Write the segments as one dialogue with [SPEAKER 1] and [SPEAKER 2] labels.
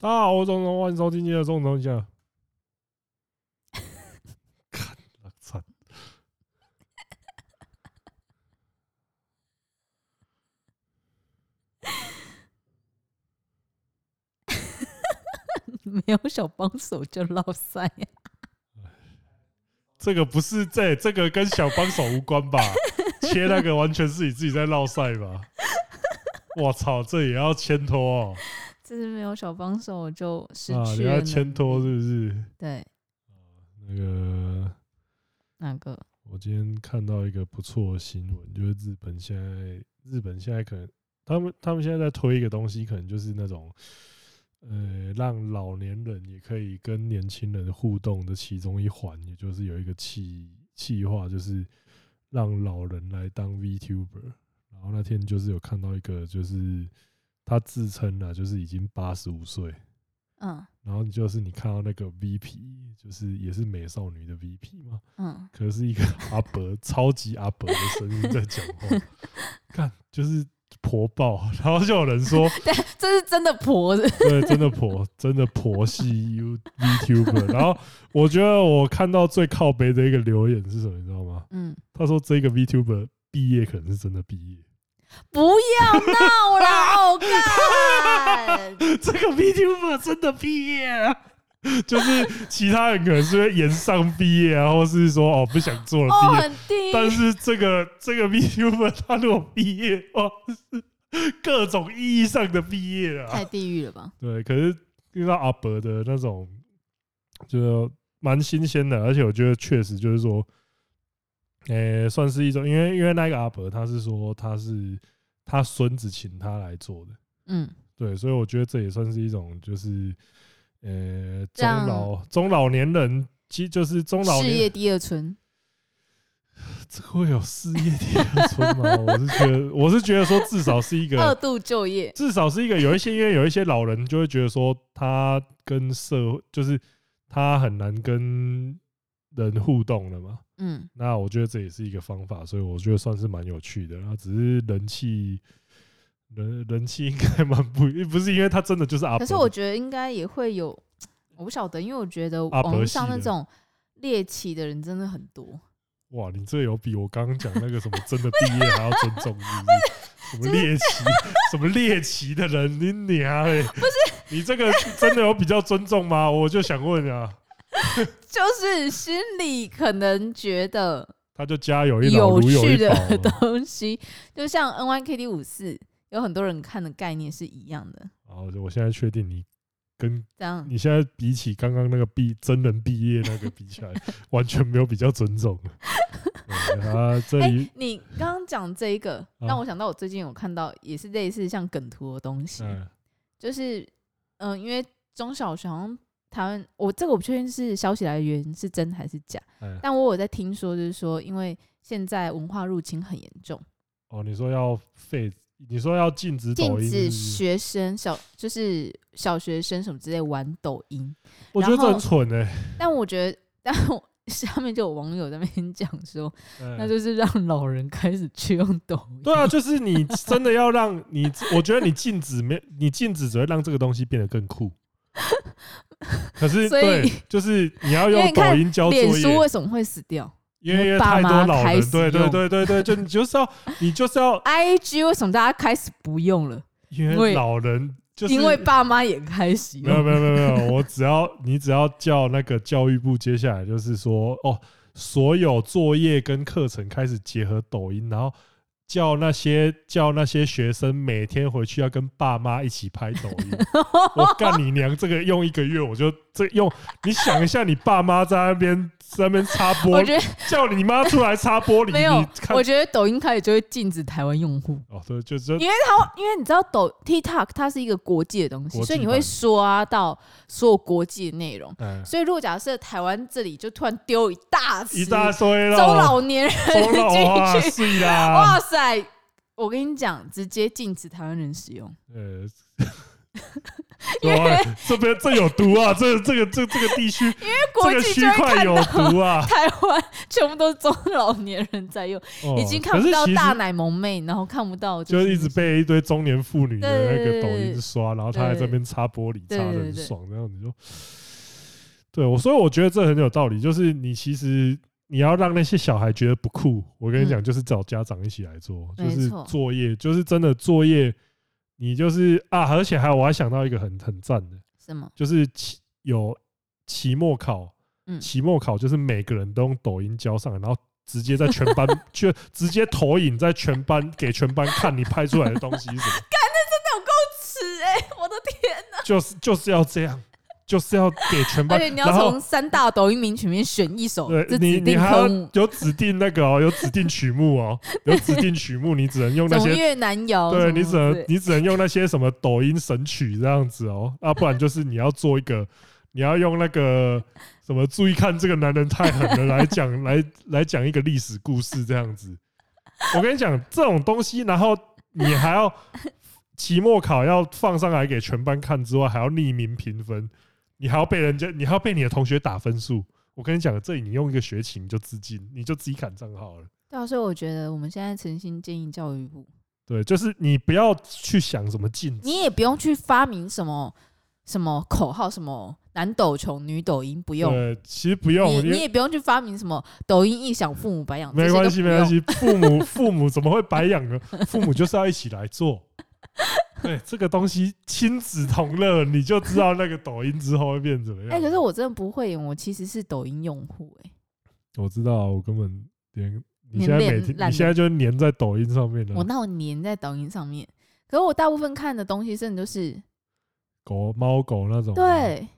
[SPEAKER 1] 大家好，我是中东，欢迎收听今天的中东一下。看，我操！
[SPEAKER 2] 没有小帮手就落赛呀。
[SPEAKER 1] 这个不是这，这个跟小帮手无关吧？切那个完全是你自己在落赛吧？我操，这也要牵拖哦。
[SPEAKER 2] 这是没有小帮手就失去了。
[SPEAKER 1] 啊，你要牵拖是不是？
[SPEAKER 2] 对。
[SPEAKER 1] 那个
[SPEAKER 2] 那个？
[SPEAKER 1] 我今天看到一个不错的新闻，就是日本现在，日本现在可能他们他们现在在推一个东西，可能就是那种呃，让老年人也可以跟年轻人互动的其中一环，也就是有一个企企划，就是让老人来当 VTuber。然后那天就是有看到一个，就是。他自称啊，就是已经八十五岁，
[SPEAKER 2] 嗯，
[SPEAKER 1] 然后就是你看到那个 VP，就是也是美少女的 VP 嘛，
[SPEAKER 2] 嗯，
[SPEAKER 1] 可是一个阿伯，超级阿伯的声音在讲话，看就是婆爆，然后就有人说，
[SPEAKER 2] 对，这是真的婆的，
[SPEAKER 1] 对，真的婆，真的婆系 U VTuber，然后我觉得我看到最靠北的一个留言是什么，你知道吗？
[SPEAKER 2] 嗯，
[SPEAKER 1] 他说这个 VTuber 毕业可能是真的毕业。
[SPEAKER 2] 不要闹了，我看
[SPEAKER 1] 这个 VTuber 真的毕业了，就是其他人可能是会延上毕业啊，或是说哦不想做了毕业，但是这个这个 VTuber 他如果毕业哦，是各种意义上的毕业啊，
[SPEAKER 2] 太地狱了吧？
[SPEAKER 1] 对，可是遇到阿伯的那种，就蛮新鲜的，而且我觉得确实就是说。诶、欸，算是一种，因为因为那个阿伯他是说他是他孙子请他来做的，
[SPEAKER 2] 嗯，对，
[SPEAKER 1] 所以我觉得这也算是一种，就是呃中老中老年人，其实就是中老年
[SPEAKER 2] 事业第二春，
[SPEAKER 1] 这会有事业第二春吗？我是觉得，我是觉得说至少是一个
[SPEAKER 2] 二度就业，
[SPEAKER 1] 至少是一个有一些，因为有一些老人就会觉得说他跟社会就是他很难跟人互动了嘛。嗯，那我觉得这也是一个方法，所以我觉得算是蛮有趣的。然后只是人气，人人气应该蛮不，不是因为他真的就是阿伯。
[SPEAKER 2] 可是我觉得应该也会有，我不晓得，因为我觉得网络上那种猎奇的人真的很多。
[SPEAKER 1] 哇，你这有比我刚刚讲那个什么真的毕业还要尊重是 不是？什么猎奇，什么猎奇的人，你娘嘞！不是你这个真的有比较尊重吗？我就想问啊。
[SPEAKER 2] 就是心里可能觉得，
[SPEAKER 1] 他就加有一有
[SPEAKER 2] 趣的 东西，就像 N Y K D 五四，有很多人看的概念是一样的。
[SPEAKER 1] 哦，我现在确定你跟
[SPEAKER 2] 这样，
[SPEAKER 1] 你现在比起刚刚那个毕真人毕业那个比起来，完全没有比较尊重。啊，这里
[SPEAKER 2] 你刚刚讲这一个，让我想到我最近有看到也是类似像梗图的东西，就是嗯，因为中小学好像。台湾，我这个我不确定是消息来源是真还是假，但我有在听说，就是说，因为现在文化入侵很严重。
[SPEAKER 1] 哦，你说要废，你说要禁止抖音，
[SPEAKER 2] 禁止学生小就是小学生什么之类玩抖音。
[SPEAKER 1] 我觉得这很蠢哎。
[SPEAKER 2] 但我觉得，但我 下面就有网友在那边讲说，那就是让老人开始去用抖音。
[SPEAKER 1] 对啊，就是你真的要让你，我觉得你禁止没，你禁止只会让这个东西变得更酷。可是，对，就是你要用抖音教作业。脸书
[SPEAKER 2] 为什么会死掉？
[SPEAKER 1] 因为太多老人，对对对对对，就你就是要，你就是要。
[SPEAKER 2] IG 为什么大家开始不用了？
[SPEAKER 1] 因为老人就是
[SPEAKER 2] 因为爸妈也开始。
[SPEAKER 1] 没有没有没有没 有，我只要你只要叫那个教育部，接下来就是说，哦，所有作业跟课程开始结合抖音，然后。叫那些叫那些学生每天回去要跟爸妈一起拍抖音，我干你娘！这个用一个月我就这用，你想一下，你爸妈在那边。在那边擦玻璃，叫你妈出来擦玻璃。
[SPEAKER 2] 没有，我觉得抖音开始就会禁止台湾用户。
[SPEAKER 1] 哦，对，就是因
[SPEAKER 2] 为它，因为你知道抖 TikTok 它是一个国际的东西，所以你会刷到所有国际的内容。所以如果假设台湾这里就突然丢一大
[SPEAKER 1] 一大堆
[SPEAKER 2] 中老年人进去，
[SPEAKER 1] 哇，
[SPEAKER 2] 哇塞！我跟你讲，直接禁止台湾人使用。
[SPEAKER 1] 因 为这边这有毒啊！这这个这这个地区，
[SPEAKER 2] 因为国际
[SPEAKER 1] 区块有毒啊！
[SPEAKER 2] 台湾全部都是中老年人在用，已经看不到大奶萌妹，然后看不到
[SPEAKER 1] 就是一直被一堆中年妇女的那个抖音刷，然后他在这边擦玻璃，擦的很爽，然后你就对我，所以我觉得这很有道理，就是你其实你要让那些小孩觉得不酷，我跟你讲，就是找家长一起来做，就是作业，就是真的作业。你就是啊，而且还有，我还想到一个很很赞的，
[SPEAKER 2] 什么？
[SPEAKER 1] 就是期有期末考，嗯，期末考就是每个人都用抖音交上来，然后直接在全班 就直接投影在全班给全班看你拍出来的东西是什么？干，
[SPEAKER 2] 那真的有够耻哎！我的天哪！
[SPEAKER 1] 就是就是要这样。就是要给全班，
[SPEAKER 2] 而且你要从三大抖音名曲里面选一首。
[SPEAKER 1] 对，你你还要有指定那个哦，有指定曲目哦，有指定曲目，你只能用那些。
[SPEAKER 2] 越南谣。
[SPEAKER 1] 对，你只能你只能用那些什么抖音神曲这样子哦，啊，不然就是你要做一个，你要用那个什么，注意看这个男人太狠了来讲，来来讲一个历史故事这样子。我跟你讲，这种东西，然后你还要期末考要放上来给全班看之外，还要匿名评分。你还要被人家，你还要被你的同学打分数。我跟你讲，这里你用一个学期你就自尽，你就自己砍账号了。
[SPEAKER 2] 对啊，所以我觉得我们现在诚心建议教育部，
[SPEAKER 1] 对，就是你不要去想什么禁止，
[SPEAKER 2] 你也不用去发明什么什么口号，什么男抖穷女抖音不用。
[SPEAKER 1] 对，其实不用，
[SPEAKER 2] 你你也不用去发明什么抖音一响父母白养。
[SPEAKER 1] 没关系，没关系，父母父母怎么会白养呢？父母就是要一起来做。对这个东西亲子同乐，你就知道那个抖音之后会变怎么样。哎，
[SPEAKER 2] 可是我真的不会，我其实是抖音用户哎。
[SPEAKER 1] 我知道，我根本连你现在每天，你现在就黏在抖音上面了。
[SPEAKER 2] 我那我粘在抖音上面，可是我大部分看的东西真的都是
[SPEAKER 1] 狗、猫、狗那种。
[SPEAKER 2] 对，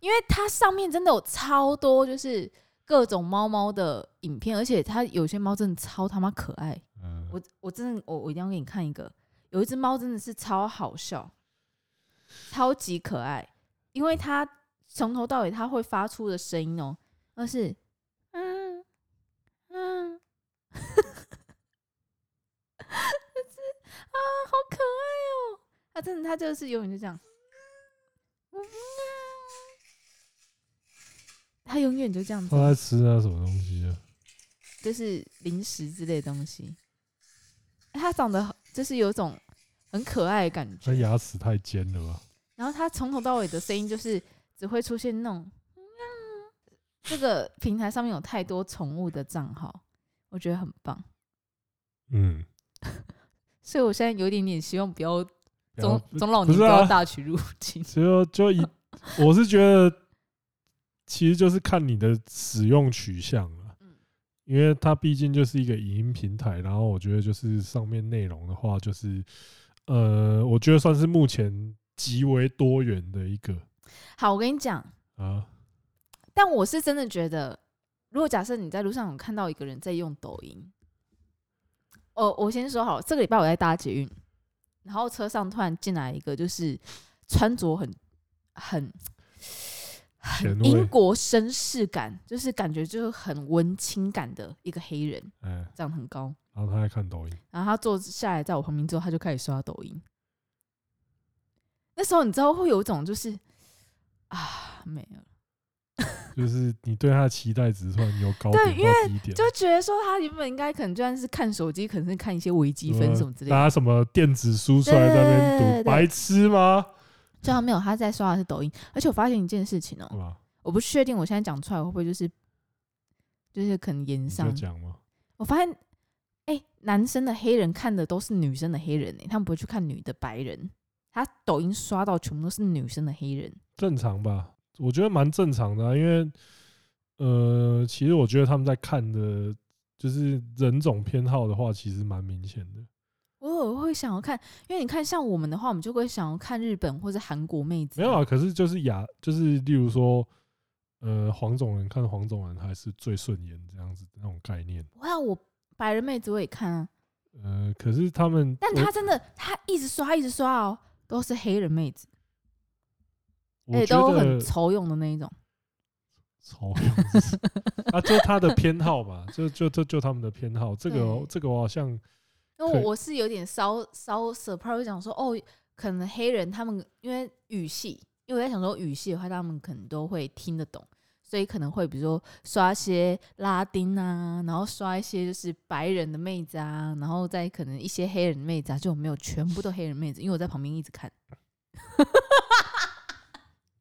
[SPEAKER 2] 因为它上面真的有超多，就是各种猫猫的影片，而且它有些猫真的超他妈可爱。嗯，我我真的我我一定要给你看一个。有一只猫真的是超好笑，超级可爱，因为它从头到尾它会发出的声音哦，那是嗯嗯，这只啊好可爱哦，它真的它就是永远就这样，它永远就这样子。
[SPEAKER 1] 它在吃啊什么东西啊？
[SPEAKER 2] 就是零食之类的东西。它长得就是有种。很可爱的感觉，
[SPEAKER 1] 他牙齿太尖了吧？
[SPEAKER 2] 然后他从头到尾的声音就是只会出现那种，这个平台上面有太多宠物的账号，我觉得很棒。嗯，所以我现在有一点点希望不要中中老年不要大举入侵。
[SPEAKER 1] 就就一，我是觉得其实就是看你的使用取向了，因为它毕竟就是一个影音平台，然后我觉得就是上面内容的话就是。呃，我觉得算是目前极为多元的一个。
[SPEAKER 2] 好，我跟你讲啊，但我是真的觉得，如果假设你在路上有看到一个人在用抖音，哦，我先说好，这个礼拜我在搭捷运，然后车上突然进来一个，就是穿着很很很英国绅士感，就是感觉就是很文青感的一个黑人，嗯，长得很高。
[SPEAKER 1] 然后他在看抖音，
[SPEAKER 2] 然后他坐下来在我旁边之后，他就开始刷抖音。那时候你知道会有一种就是啊没了，
[SPEAKER 1] 就是你对他的期待值突然有高点，对，因为
[SPEAKER 2] 就觉得说他原本应该可能就算是看手机，可能是看一些微积分什么之类的，
[SPEAKER 1] 拿什么电子书出来在那边读，白痴吗？
[SPEAKER 2] 最后没有，他在刷的是抖音。而且我发现一件事情哦、喔，我不确定我现在讲出来会不会就是就是可能言上
[SPEAKER 1] 讲吗？
[SPEAKER 2] 我发现。哎、欸，男生的黑人看的都是女生的黑人、欸、他们不会去看女的白人。他抖音刷到全部都是女生的黑人，
[SPEAKER 1] 正常吧？我觉得蛮正常的、啊，因为呃，其实我觉得他们在看的，就是人种偏好的话，其实蛮明显的。
[SPEAKER 2] 我偶尔会想要看，因为你看像我们的话，我们就会想要看日本或者韩国妹子。
[SPEAKER 1] 没有啊，可是就是亚，就是例如说，呃，黄种人看黄种人还是最顺眼这样子那种概念。
[SPEAKER 2] 哇，我。白人妹子我也看啊，
[SPEAKER 1] 呃，可是他们，
[SPEAKER 2] 但他真的，他一直刷，一直刷哦，都是黑人妹子，哎，都很丑用的那一种，
[SPEAKER 1] 丑用，啊，就他的偏好嘛，就就就就他们的偏好，这个这个我好像，
[SPEAKER 2] 因为我是有点稍稍 surprise，想说哦，可能黑人他们因为语系，因为我在想说语系的话，他们可能都会听得懂。所以可能会比如说刷一些拉丁啊，然后刷一些就是白人的妹子啊，然后再可能一些黑人的妹子啊，就没有全部都黑人妹子，因为我在旁边一直看。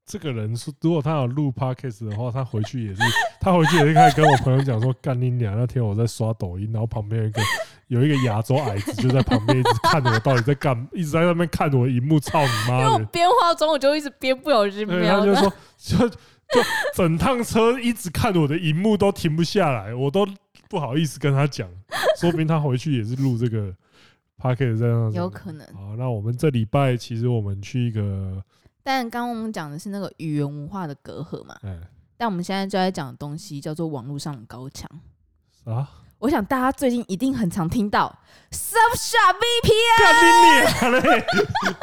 [SPEAKER 1] 这个人说，如果他有录 podcast 的话，他回去也是，他回去也是开始跟我朋友讲说，干你娘！那天我在刷抖音，然后旁边有一个有一个亚洲矮子就在旁边一直看着我到底在干，一直在那边看着我的荧幕，操你妈！因为
[SPEAKER 2] 我边化妆，我就一直边不小心瞄。
[SPEAKER 1] 他就说，就就整趟车一直看我的荧幕都停不下来，我都不好意思跟他讲，说不定他回去也是录这个 podcast 这样。
[SPEAKER 2] 有可能。
[SPEAKER 1] 好，那我们这礼拜其实我们去一个。
[SPEAKER 2] 但刚刚我们讲的是那个语言文化的隔阂嘛，嗯，但我们现在就在讲的东西叫做网络上的高墙啊。我想大家最近一定很常听到 Surfshark VPN，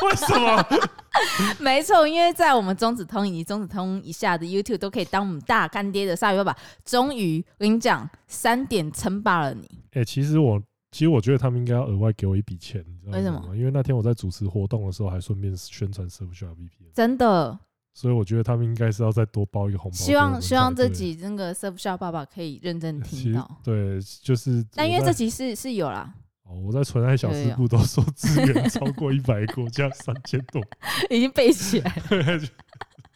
[SPEAKER 1] 为什么？
[SPEAKER 2] 没错，因为在我们中子通以及中子通以下的 YouTube 都可以当我们大干爹的鲨鱼爸爸。终于，我跟你讲，三点称霸了你。
[SPEAKER 1] 哎，其实我。其实我觉得他们应该要额外给我一笔钱，你知道？为什么？因为那天我在主持活动的时候，还顺便宣传 Surfshark VPN。
[SPEAKER 2] 真的。
[SPEAKER 1] 所以我觉得他们应该是要再多包一个红包。
[SPEAKER 2] 希望希望这集那个 Surfshark 爸爸可以认真听到。
[SPEAKER 1] 对，就是。
[SPEAKER 2] 但因为这集是是有啦。
[SPEAKER 1] 哦，我在纯爱小吃部都说资源 超过一百个，加三千多，
[SPEAKER 2] 已经背起来了。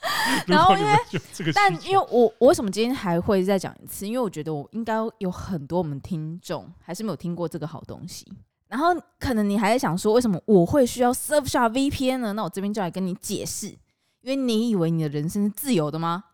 [SPEAKER 2] 然后因为，但因为我我为什么今天还会再讲一次？因为我觉得我应该有很多我们听众还是没有听过这个好东西。然后可能你还在想说，为什么我会需要 Surfshark VPN 呢？那我这边就来跟你解释，因为你以为你的人生是自由的吗？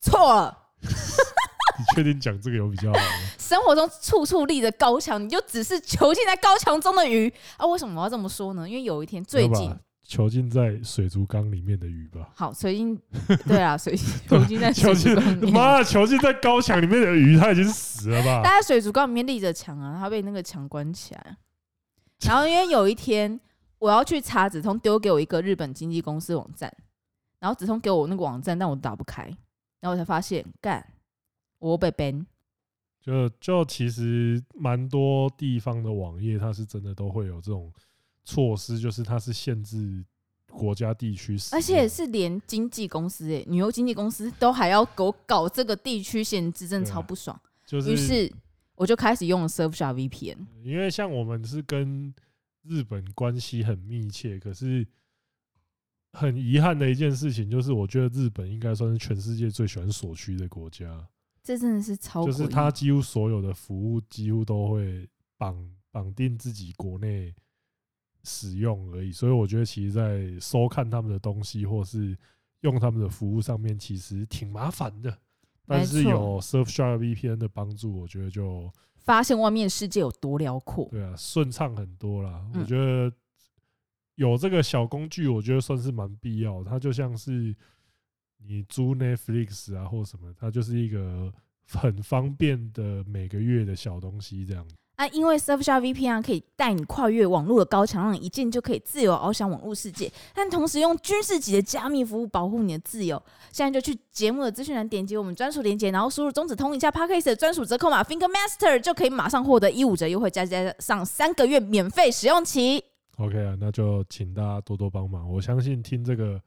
[SPEAKER 2] 错了。
[SPEAKER 1] 你确定讲这个有比较好吗？
[SPEAKER 2] 生活中处处立着高墙，你就只是囚禁在高墙中的鱼啊？为什么我要这么说呢？因为有一天最近。
[SPEAKER 1] 囚禁在水族缸里面的鱼吧。
[SPEAKER 2] 好，水晶，对啊，水囚禁在水族缸里面。
[SPEAKER 1] 妈，囚禁在高墙里面的鱼，它已经死了吧？
[SPEAKER 2] 它在水族缸里面立着墙啊，它被那个墙关起来。然后因为有一天我要去查子通，丢给我一个日本经纪公司网站，然后指通给我那个网站，但我打不开，然后我才发现，干，我被 ban。
[SPEAKER 1] 就就其实蛮多地方的网页，它是真的都会有这种。措施就是它是限制国家地区，
[SPEAKER 2] 而且是连经纪公司诶，旅游经纪公司都还要给我搞这个地区限制，真的超不爽。就是，于是我就开始用了 Surfshark VPN。
[SPEAKER 1] 因为像我们是跟日本关系很密切，可是很遗憾的一件事情就是，我觉得日本应该算是全世界最喜欢锁区的国家。
[SPEAKER 2] 这真的是超，
[SPEAKER 1] 就是它几乎所有的服务几乎都会绑绑定自己国内。使用而已，所以我觉得其实，在收看他们的东西或是用他们的服务上面，其实挺麻烦的。但是有 Surfshark VPN 的帮助，我觉得就
[SPEAKER 2] 发现外面世界有多辽阔。
[SPEAKER 1] 对啊，顺畅很多啦。我觉得有这个小工具，我觉得算是蛮必要。它就像是你租 Netflix 啊，或什么，它就是一个 很方便的每个月的小东西这样。
[SPEAKER 2] 啊，因为 Surfshark VPN 可以带你跨越网络的高墙，让你一键就可以自由翱翔网络世界，但同时用军事级的加密服务保护你的自由。现在就去节目的资讯栏点击我们专属链接，然后输入中指通一下 Podcast 的专属折扣码 Finger Master，就可以马上获得一五折优惠，再加上三个月免费使用期。
[SPEAKER 1] OK 啊，那就请大家多多帮忙。我相信听这个，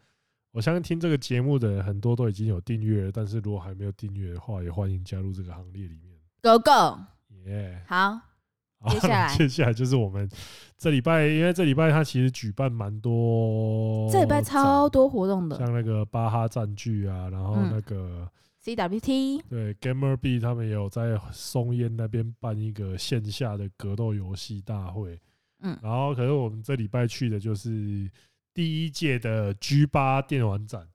[SPEAKER 1] 我相信听这个节目的人很多都已经有订阅了，但是如果还没有订阅的话，也欢迎加入这个行列里面。
[SPEAKER 2] Go go，
[SPEAKER 1] 耶，
[SPEAKER 2] 好。接下来，
[SPEAKER 1] 接下来就是我们这礼拜，因为这礼拜它其实举办蛮多，
[SPEAKER 2] 这礼拜超多活动的，
[SPEAKER 1] 像那个巴哈战剧啊，然后那个
[SPEAKER 2] CWT，
[SPEAKER 1] 对，Gamerby 他们也有在松烟那边办一个线下的格斗游戏大会，嗯，然后可是我们这礼拜去的就是第一届的 G 八电玩展，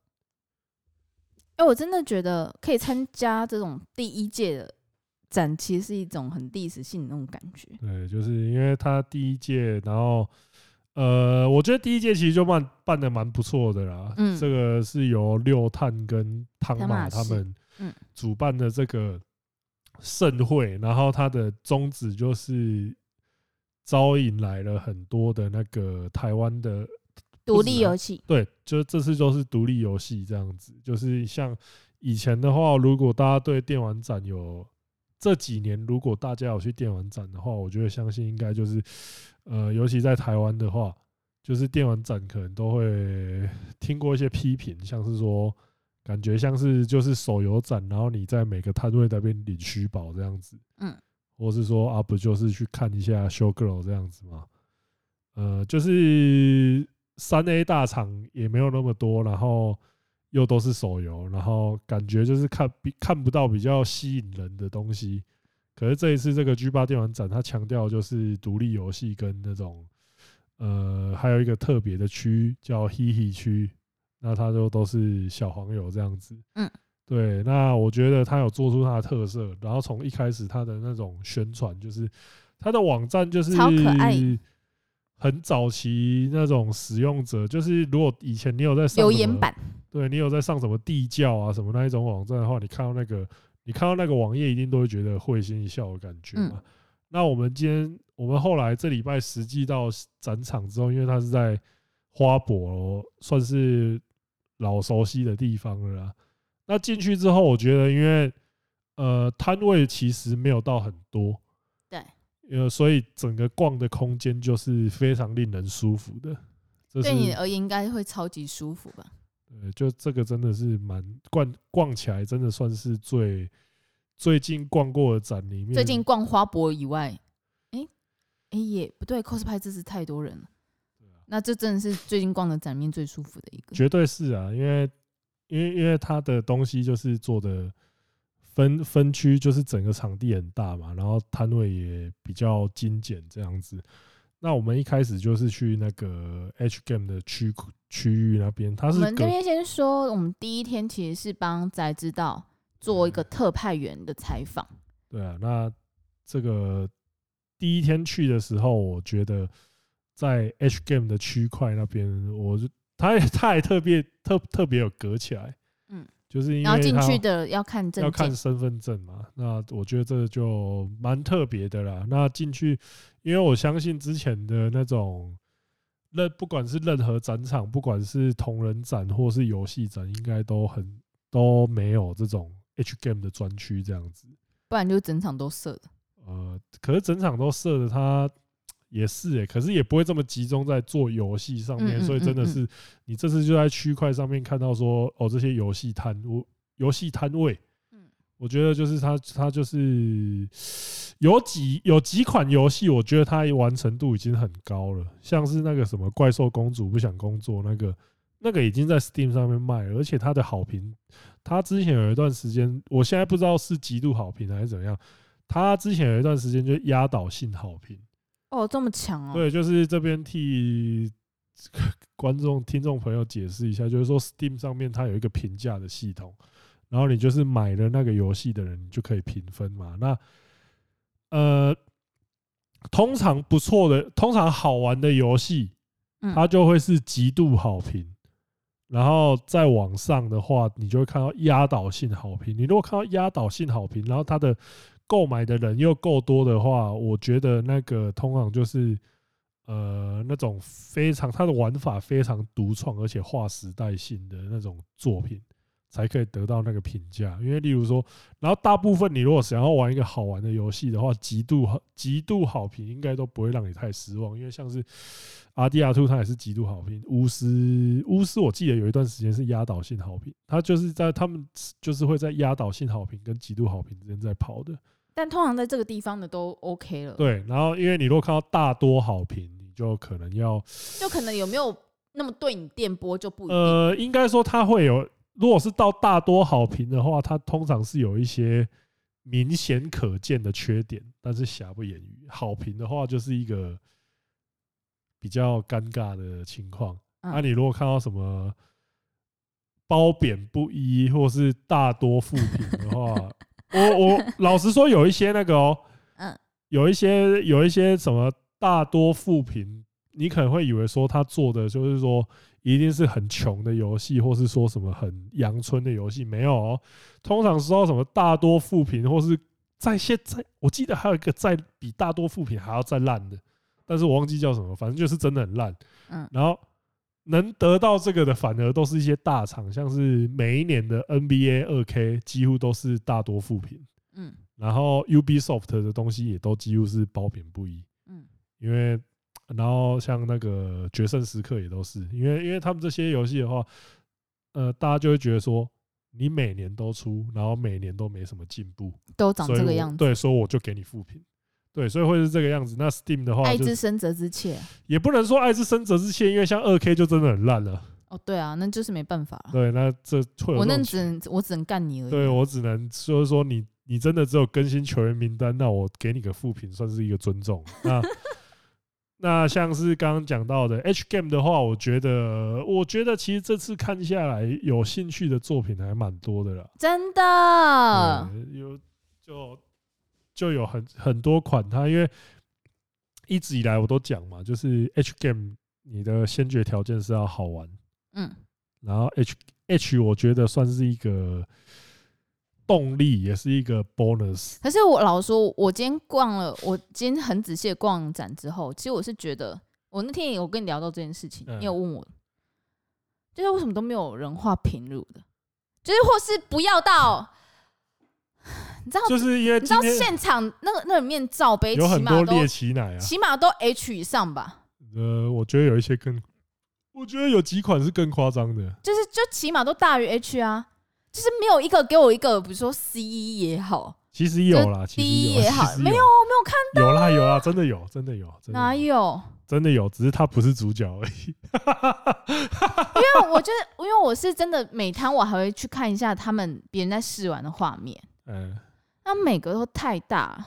[SPEAKER 2] 哎，我真的觉得可以参加这种第一届的。展其实是一种很历史性的那种感觉。
[SPEAKER 1] 对，就是因为他第一届，然后呃，我觉得第一届其实就办办的蛮不错的啦。嗯，这个是由六探跟汤马他们主办的这个盛会，然后它的宗旨就是招引来了很多的那个台湾的
[SPEAKER 2] 独立游戏。
[SPEAKER 1] 对，就这次就是独立游戏这样子。就是像以前的话，如果大家对电玩展有这几年，如果大家有去电玩展的话，我觉得相信应该就是，呃，尤其在台湾的话，就是电玩展可能都会听过一些批评，像是说感觉像是就是手游展，然后你在每个摊位那边领虚宝这样子，
[SPEAKER 2] 嗯，
[SPEAKER 1] 或是说啊，不就是去看一下 show girl 这样子吗？呃，就是三 A 大厂也没有那么多，然后又都是手游，然后感觉就是看比看不到比较吸引人的东西。可是这一次这个 G 八电玩展，它强调就是独立游戏跟那种，呃，还有一个特别的区叫 HeHe 区，那它就都是小黄油这样子。
[SPEAKER 2] 嗯，
[SPEAKER 1] 对。那我觉得他有做出他的特色，然后从一开始他的那种宣传，就是他的网站就是
[SPEAKER 2] 超可爱，
[SPEAKER 1] 很早期那种使用者，就是如果以前你有在上
[SPEAKER 2] 留言板，
[SPEAKER 1] 对你有在上什么地窖啊什么那一种网站的话，你看到那个。你看到那个网页，一定都会觉得会心一笑的感觉嘛？嗯、那我们今天，我们后来这礼拜实际到展场之后，因为它是在花博，算是老熟悉的地方了啦。那进去之后，我觉得，因为呃摊位其实没有到很多，
[SPEAKER 2] 对，
[SPEAKER 1] 呃，所以整个逛的空间就是非常令人舒服的。
[SPEAKER 2] 对你而言，应该会超级舒服吧？
[SPEAKER 1] 对，就这个真的是蛮逛逛起来，真的算是最最近逛过的展里面。
[SPEAKER 2] 最近逛花博以外，哎、欸、哎、欸、也不对，cosplay 这是太多人了。那这真的是最近逛的展面最舒服的一个。
[SPEAKER 1] 绝对是啊，因为因为因为它的东西就是做的分分区，就是整个场地很大嘛，然后摊位也比较精简这样子。那我们一开始就是去那个 H Game 的区区域那边，他是我
[SPEAKER 2] 们这边先说，我们第一天其实是帮宅知道做一个特派员的采访。
[SPEAKER 1] 对啊，那这个第一天去的时候，我觉得在 H Game 的区块那边，我就他他还特别特特别有隔起来。嗯就是因为
[SPEAKER 2] 进去的要看证，
[SPEAKER 1] 要看身份证嘛。那我觉得这就蛮特别的啦。那进去，因为我相信之前的那种任，不管是任何展场，不管是同人展或是游戏展，应该都很都没有这种 H Game 的专区这样子。
[SPEAKER 2] 不然就整场都设的。
[SPEAKER 1] 呃，可是整场都设的，它。也是诶、欸，可是也不会这么集中在做游戏上面，所以真的是你这次就在区块上面看到说哦，这些游戏摊，我游戏摊位，嗯。我觉得就是它它就是有几有几款游戏，我觉得它完成度已经很高了，像是那个什么怪兽公主不想工作那个，那个已经在 Steam 上面卖了，而且它的好评，它之前有一段时间，我现在不知道是极度好评还是怎样，它之前有一段时间就压倒性好评。
[SPEAKER 2] 哦，这么强哦！
[SPEAKER 1] 对，就是这边替 观众、听众朋友解释一下，就是说，Steam 上面它有一个评价的系统，然后你就是买了那个游戏的人，你就可以评分嘛。那呃，通常不错的、通常好玩的游戏，它就会是极度好评。然后在网上的话，你就会看到压倒性好评。你如果看到压倒性好评，然后它的购买的人又够多的话，我觉得那个通常就是，呃，那种非常它的玩法非常独创，而且划时代性的那种作品，才可以得到那个评价。因为例如说，然后大部分你如果想要玩一个好玩的游戏的话，极度好极度好评应该都不会让你太失望。因为像是 RDR2 它也是极度好评，巫师巫师我记得有一段时间是压倒性好评，它就是在他们就是会在压倒性好评跟极度好评之间在跑的。
[SPEAKER 2] 但通常在这个地方的都 OK 了。
[SPEAKER 1] 对，然后因为你如果看到大多好评，你就可能要，
[SPEAKER 2] 就可能有没有那么对你电波就不一定。
[SPEAKER 1] 呃，应该说它会有，如果是到大多好评的话，它通常是有一些明显可见的缺点，但是瑕不掩瑜。好评的话，就是一个比较尴尬的情况。那你如果看到什么褒贬不一，或是大多负评的话，我我老实说，有一些那个哦，嗯，有一些有一些什么大多负评，你可能会以为说他做的就是说一定是很穷的游戏，或是说什么很阳春的游戏，没有哦。通常说什么大多负评，或是在现在，我记得还有一个在比大多负评还要再烂的，但是我忘记叫什么，反正就是真的很烂。嗯，然后。能得到这个的，反而都是一些大厂，像是每一年的 NBA 二 K 几乎都是大多负评，嗯，然后 Ubisoft 的东西也都几乎是褒贬不一，嗯，因为然后像那个决胜时刻也都是，因为因为他们这些游戏的话，呃，大家就会觉得说，你每年都出，然后每年都没什么进步，
[SPEAKER 2] 都长这个样子，
[SPEAKER 1] 对，所以我就给你负评，对，所以会是这个样子。那 Steam 的话，
[SPEAKER 2] 爱之深责之切，
[SPEAKER 1] 也不能说爱之深责之切，因为像二 K 就真的很烂了。
[SPEAKER 2] 哦，对啊，那就是没办法。
[SPEAKER 1] 对，那这
[SPEAKER 2] 我那只能我只能干你而已。
[SPEAKER 1] 对，我只能说说你，你真的只有更新球员名单，那我给你个负评，算是一个尊重。那那像是刚刚讲到的 H Game 的话，我觉得，我觉得其实这次看下来，有兴趣的作品还蛮多的啦。
[SPEAKER 2] 真的，
[SPEAKER 1] 有就就有很很多款，它因为一直以来我都讲嘛，就是 H Game 你的先决条件是要好玩。嗯，然后 H H 我觉得算是一个动力，也是一个 bonus。
[SPEAKER 2] 可是我老实说，我今天逛了，我今天很仔细的逛展之后，其实我是觉得，我那天也有跟你聊到这件事情，你有问我，就是为什么都没有人画平乳的，就是或是不要到，你知道，
[SPEAKER 1] 就是因为
[SPEAKER 2] 你知道现场那个那里面罩杯
[SPEAKER 1] 有很多猎奇奶啊，
[SPEAKER 2] 起码都 H 以上吧。
[SPEAKER 1] 呃，我觉得有一些更。我觉得有几款是更夸张的，
[SPEAKER 2] 就是就起码都大于 H 啊，就是没有一个给我一个，比如说 C 也好，
[SPEAKER 1] 其实有啦
[SPEAKER 2] ，D 也好，没有没有看到，
[SPEAKER 1] 有啦有啦，真的有真的有，
[SPEAKER 2] 哪有？
[SPEAKER 1] 真的有，只是他不是主角而已。
[SPEAKER 2] 因为我觉得，因为我是真的每摊我还会去看一下他们别人在试玩的画面，嗯，那每个都太大，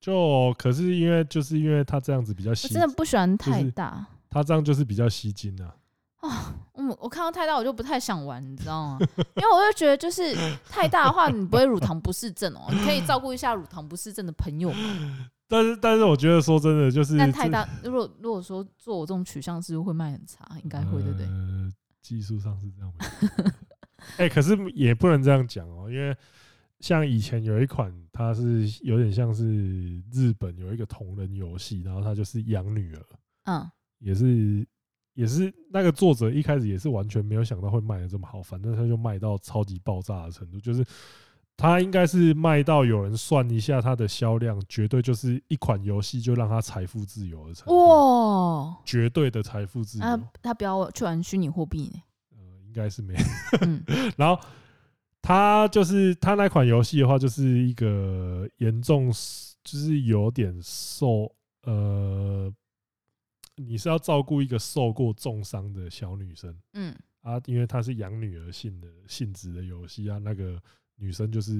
[SPEAKER 1] 就可是因为就是因为他这样子比较吸，
[SPEAKER 2] 我真的不喜欢太大。
[SPEAKER 1] 他这样就是比较吸睛啊！
[SPEAKER 2] 啊，我我看到太大我就不太想玩，你知道吗？因为我就觉得就是太大的话，你不会乳糖不适症哦。你可以照顾一下乳糖不适症的朋友。
[SPEAKER 1] 但是但是我觉得说真的，就是
[SPEAKER 2] 但太大，如果如果说做我这种取向是会卖很差，应该会对不对？
[SPEAKER 1] 呃，技术上是这样。哎，可是也不能这样讲哦，因为像以前有一款，它是有点像是日本有一个同人游戏，然后它就是养女儿，嗯。也是，也是那个作者一开始也是完全没有想到会卖的这么好，反正他就卖到超级爆炸的程度，就是他应该是卖到有人算一下它的销量，绝对就是一款游戏就让他财富自由的程度，哇，绝对的财富自由。
[SPEAKER 2] 他他不要去玩虚拟货币呢？
[SPEAKER 1] 呃，应该是没。然后他就是他那款游戏的话，就是一个严重就是有点受呃。你是要照顾一个受过重伤的小女生，嗯啊，因为她是养女儿性的性质的游戏啊，那个女生就是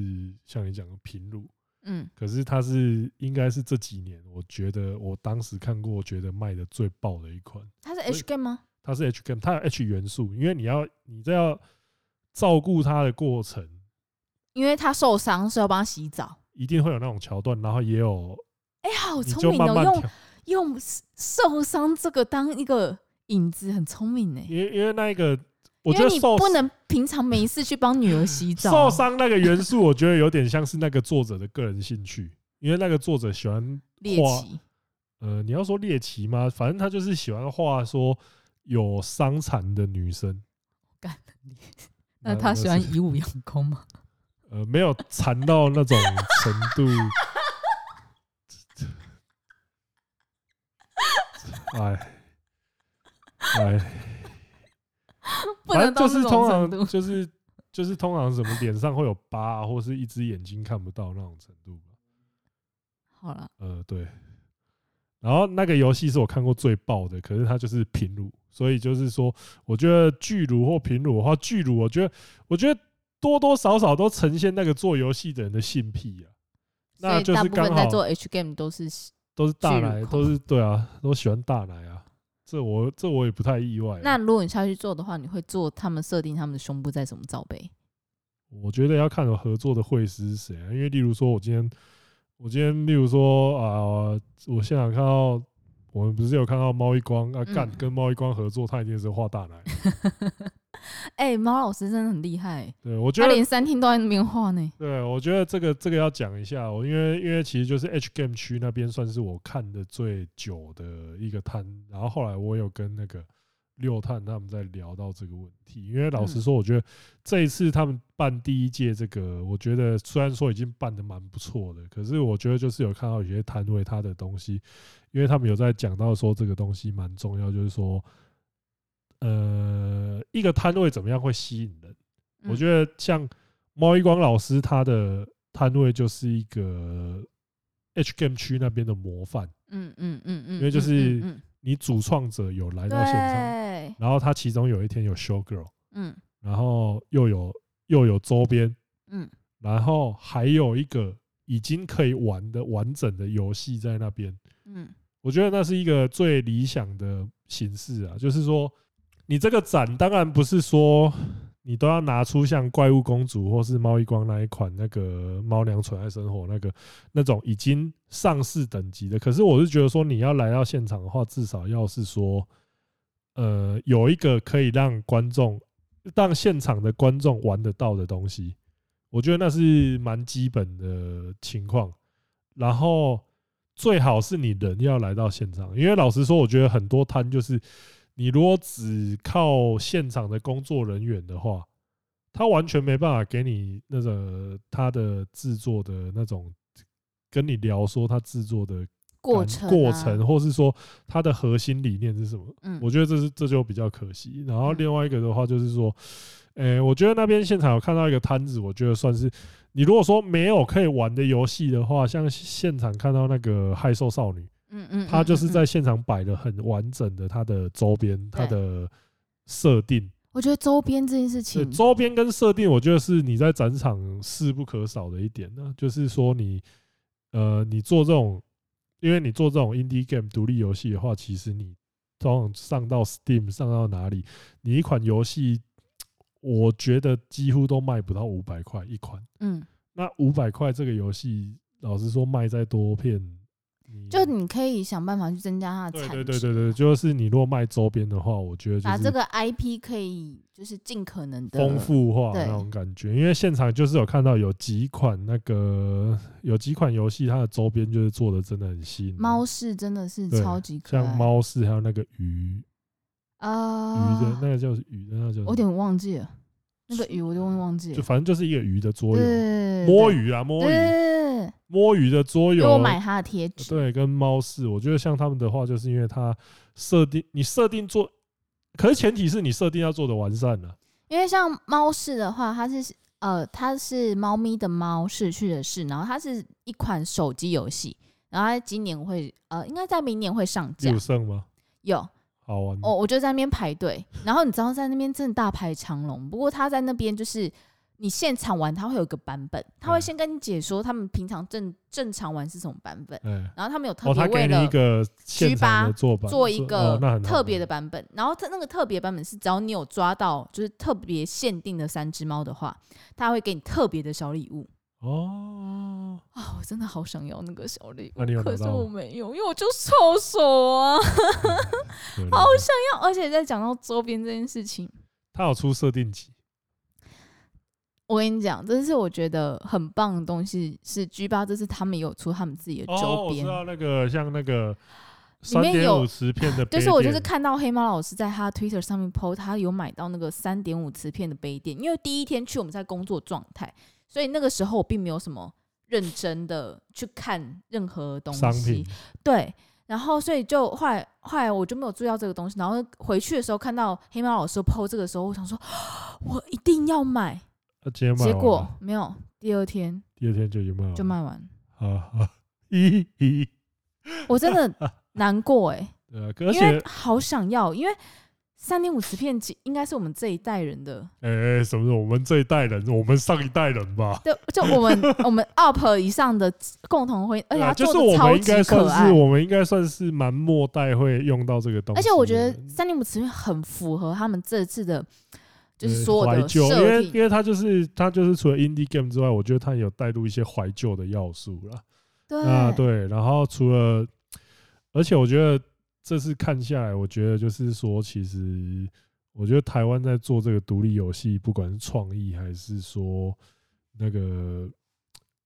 [SPEAKER 1] 像你讲的平乳，嗯，可是它是应该是这几年，我觉得我当时看过，觉得卖的最爆的一款。
[SPEAKER 2] 它是 H game 吗？
[SPEAKER 1] 它是 H game，它有 H 元素，因为你要你这要照顾他的过程，
[SPEAKER 2] 因为他受伤是要帮他洗澡，
[SPEAKER 1] 一定会有那种桥段，然后也有，
[SPEAKER 2] 哎，好聪明哦，用。用受伤这个当一个影子，很聪明呢。因为
[SPEAKER 1] 因为那一个，我觉得
[SPEAKER 2] 你不能平常没事去帮女儿洗澡。
[SPEAKER 1] 受伤那个元素，我觉得有点像是那个作者的个人兴趣，因为那个作者喜欢猎奇。呃，你要说猎奇吗？反正他就是喜欢画说有伤残的女生。
[SPEAKER 2] 干，那他喜欢以武养功吗？
[SPEAKER 1] 呃，没有残到那种程度。哎，哎，反正就是通常就是就是通常什么脸上会有疤，或是一只眼睛看不到那种程度吧。
[SPEAKER 2] 好了，
[SPEAKER 1] 呃，对。然后那个游戏是我看过最爆的，可是它就是平乳，所以就是说，我觉得巨乳或平乳的话，巨乳我觉得我觉得多多少少都呈现那个做游戏的人的性癖啊。那就是刚好
[SPEAKER 2] 在做 H game 都是。
[SPEAKER 1] 都是大奶，都是对啊，都喜欢大奶啊。这我这我也不太意外。
[SPEAKER 2] 那如果你下去做的话，你会做他们设定他们的胸部在什么罩杯？
[SPEAKER 1] 我觉得要看有合作的会师是谁啊。因为例如说，我今天我今天例如说啊、呃，我现场看到我们不是有看到猫一光啊，干跟猫一光合作，他一定是画大奶。
[SPEAKER 2] 哎、欸，猫老师真的很厉害。
[SPEAKER 1] 对，我觉得他
[SPEAKER 2] 连三厅都在那边画呢。
[SPEAKER 1] 对，我觉得这个这个要讲一下，我因为因为其实就是 H Game 区那边算是我看的最久的一个摊，然后后来我有跟那个六探他们在聊到这个问题。因为老实说，我觉得这一次他们办第一届这个，我觉得虽然说已经办的蛮不错的，可是我觉得就是有看到有些摊位他的东西，因为他们有在讲到说这个东西蛮重要，就是说。呃，一个摊位怎么样会吸引人？我觉得像猫一光老师他的摊位就是一个 H Game 区那边的模范。
[SPEAKER 2] 嗯嗯嗯嗯，
[SPEAKER 1] 因为就是你主创者有来到现场，然后它其中有一天有 show girl，
[SPEAKER 2] 嗯，
[SPEAKER 1] 然后又有又有周边，
[SPEAKER 2] 嗯，
[SPEAKER 1] 然后还有一个已经可以玩的完整的游戏在那边，
[SPEAKER 2] 嗯，
[SPEAKER 1] 我觉得那是一个最理想的形式啊，就是说你这个展当然不是说。你都要拿出像怪物公主或是猫一光那一款那个猫娘宠爱生活那个那种已经上市等级的，可是我是觉得说你要来到现场的话，至少要是说，呃，有一个可以让观众让现场的观众玩得到的东西，我觉得那是蛮基本的情况。然后最好是你人要来到现场，因为老实说，我觉得很多摊就是。你如果只靠现场的工作人员的话，他完全没办法给你那个他的制作的那种跟你聊说他制作的
[SPEAKER 2] 过程、
[SPEAKER 1] 过程，或是说它的核心理念是什么？
[SPEAKER 2] 嗯，
[SPEAKER 1] 我觉得这是这就比较可惜。然后另外一个的话就是说，诶，我觉得那边现场有看到一个摊子，我觉得算是你如果说没有可以玩的游戏的话，像现场看到那个害兽少女。
[SPEAKER 2] 嗯嗯，
[SPEAKER 1] 他就是在现场摆了很完整的他的周边，他的设定。
[SPEAKER 2] 我觉得周边这件事情，
[SPEAKER 1] 周边跟设定，我觉得是你在展场势不可少的一点呢。就是说，你呃，你做这种，因为你做这种 indie game 独立游戏的话，其实你通常上到 Steam 上到哪里，你一款游戏，我觉得几乎都卖不到五百块一款。
[SPEAKER 2] 嗯，
[SPEAKER 1] 那五百块这个游戏，老实说，卖再多片。
[SPEAKER 2] 就你可以想办法去增加它的产值。
[SPEAKER 1] 对对对对，就是你如果卖周边的话，我觉得
[SPEAKER 2] 把这个 IP 可以就是尽可能的
[SPEAKER 1] 丰富化那种感觉。因为现场就是有看到有几款那个有几款游戏，它的周边就是做的真的很新。
[SPEAKER 2] 猫式真的是超级可爱，
[SPEAKER 1] 像猫式还有那个鱼
[SPEAKER 2] 啊，
[SPEAKER 1] 鱼的那个叫鱼的那个叫，
[SPEAKER 2] 我有点忘记了那个鱼，我就忘记了。
[SPEAKER 1] 就反正就是一个鱼的桌游，摸鱼啊摸鱼。摸鱼的桌游，
[SPEAKER 2] 我买它的贴纸。
[SPEAKER 1] 对，跟猫式，我觉得像他们的话，就是因为它设定，你设定做，可是前提是你设定要做的完善了。
[SPEAKER 2] 因为像猫式的话，它是呃，它是猫咪的猫，逝去的逝，然后它是一款手机游戏，然后它今年会呃，应该在明年会上架。
[SPEAKER 1] 有剩吗？
[SPEAKER 2] 有，
[SPEAKER 1] 好玩。
[SPEAKER 2] 哦，我就在那边排队，然后你知道在那边真的大排长龙，不过他在那边就是。你现场玩，他会有个版本，他会先跟你解说他们平常正正常玩是什么版本，然后他们有特别为了区八做一个特别的版本，然后他那个特别版本是只要你有抓到就是特别限定的三只猫的话，他会给你特别的小礼物。
[SPEAKER 1] 哦，
[SPEAKER 2] 啊，我真的好想要那个小礼
[SPEAKER 1] 物，
[SPEAKER 2] 可是我没有，因为我就臭手啊，好想要。而且在讲到周边这件事情，
[SPEAKER 1] 他有出设定集。
[SPEAKER 2] 我跟你讲，这是我觉得很棒的东西，是 G 八这是他们有出他们自己的周边。哦，我
[SPEAKER 1] 知道那个像那个三点五磁片的，
[SPEAKER 2] 就是我就是看到黑猫老师在他 Twitter 上面 po，他有买到那个三点五磁片的杯垫。因为第一天去我们在工作状态，所以那个时候我并没有什么认真的去看任何东西。对，然后所以就后来后来我就没有注意到这个东西，然后回去的时候看到黑猫老师 po 这个时候，我想说，我一定要买。结果没有，第二天，
[SPEAKER 1] 第二天就就卖完，
[SPEAKER 2] 就卖完。
[SPEAKER 1] 啊咦咦，
[SPEAKER 2] 我真的 难过哎、
[SPEAKER 1] 欸，
[SPEAKER 2] 因为好想要，因为三点五磁片应该是我们这一代人的。
[SPEAKER 1] 哎、欸，什么？我们这一代人，我们上一代人吧？
[SPEAKER 2] 对，就我们 我们 UP 以上的共同会，而且它做的超级可爱。就是我们应该算是，
[SPEAKER 1] 我们应该算是蛮末代会用到这个东西。
[SPEAKER 2] 而且我觉得三点五磁片很符合他们这次的。就是说
[SPEAKER 1] 怀旧，因为因为它就是它就是除了 indie game 之外，我觉得它有带入一些怀旧的要素了。
[SPEAKER 2] 对
[SPEAKER 1] 啊，对。然后除了，而且我觉得这次看下来，我觉得就是说，其实我觉得台湾在做这个独立游戏，不管是创意还是说那个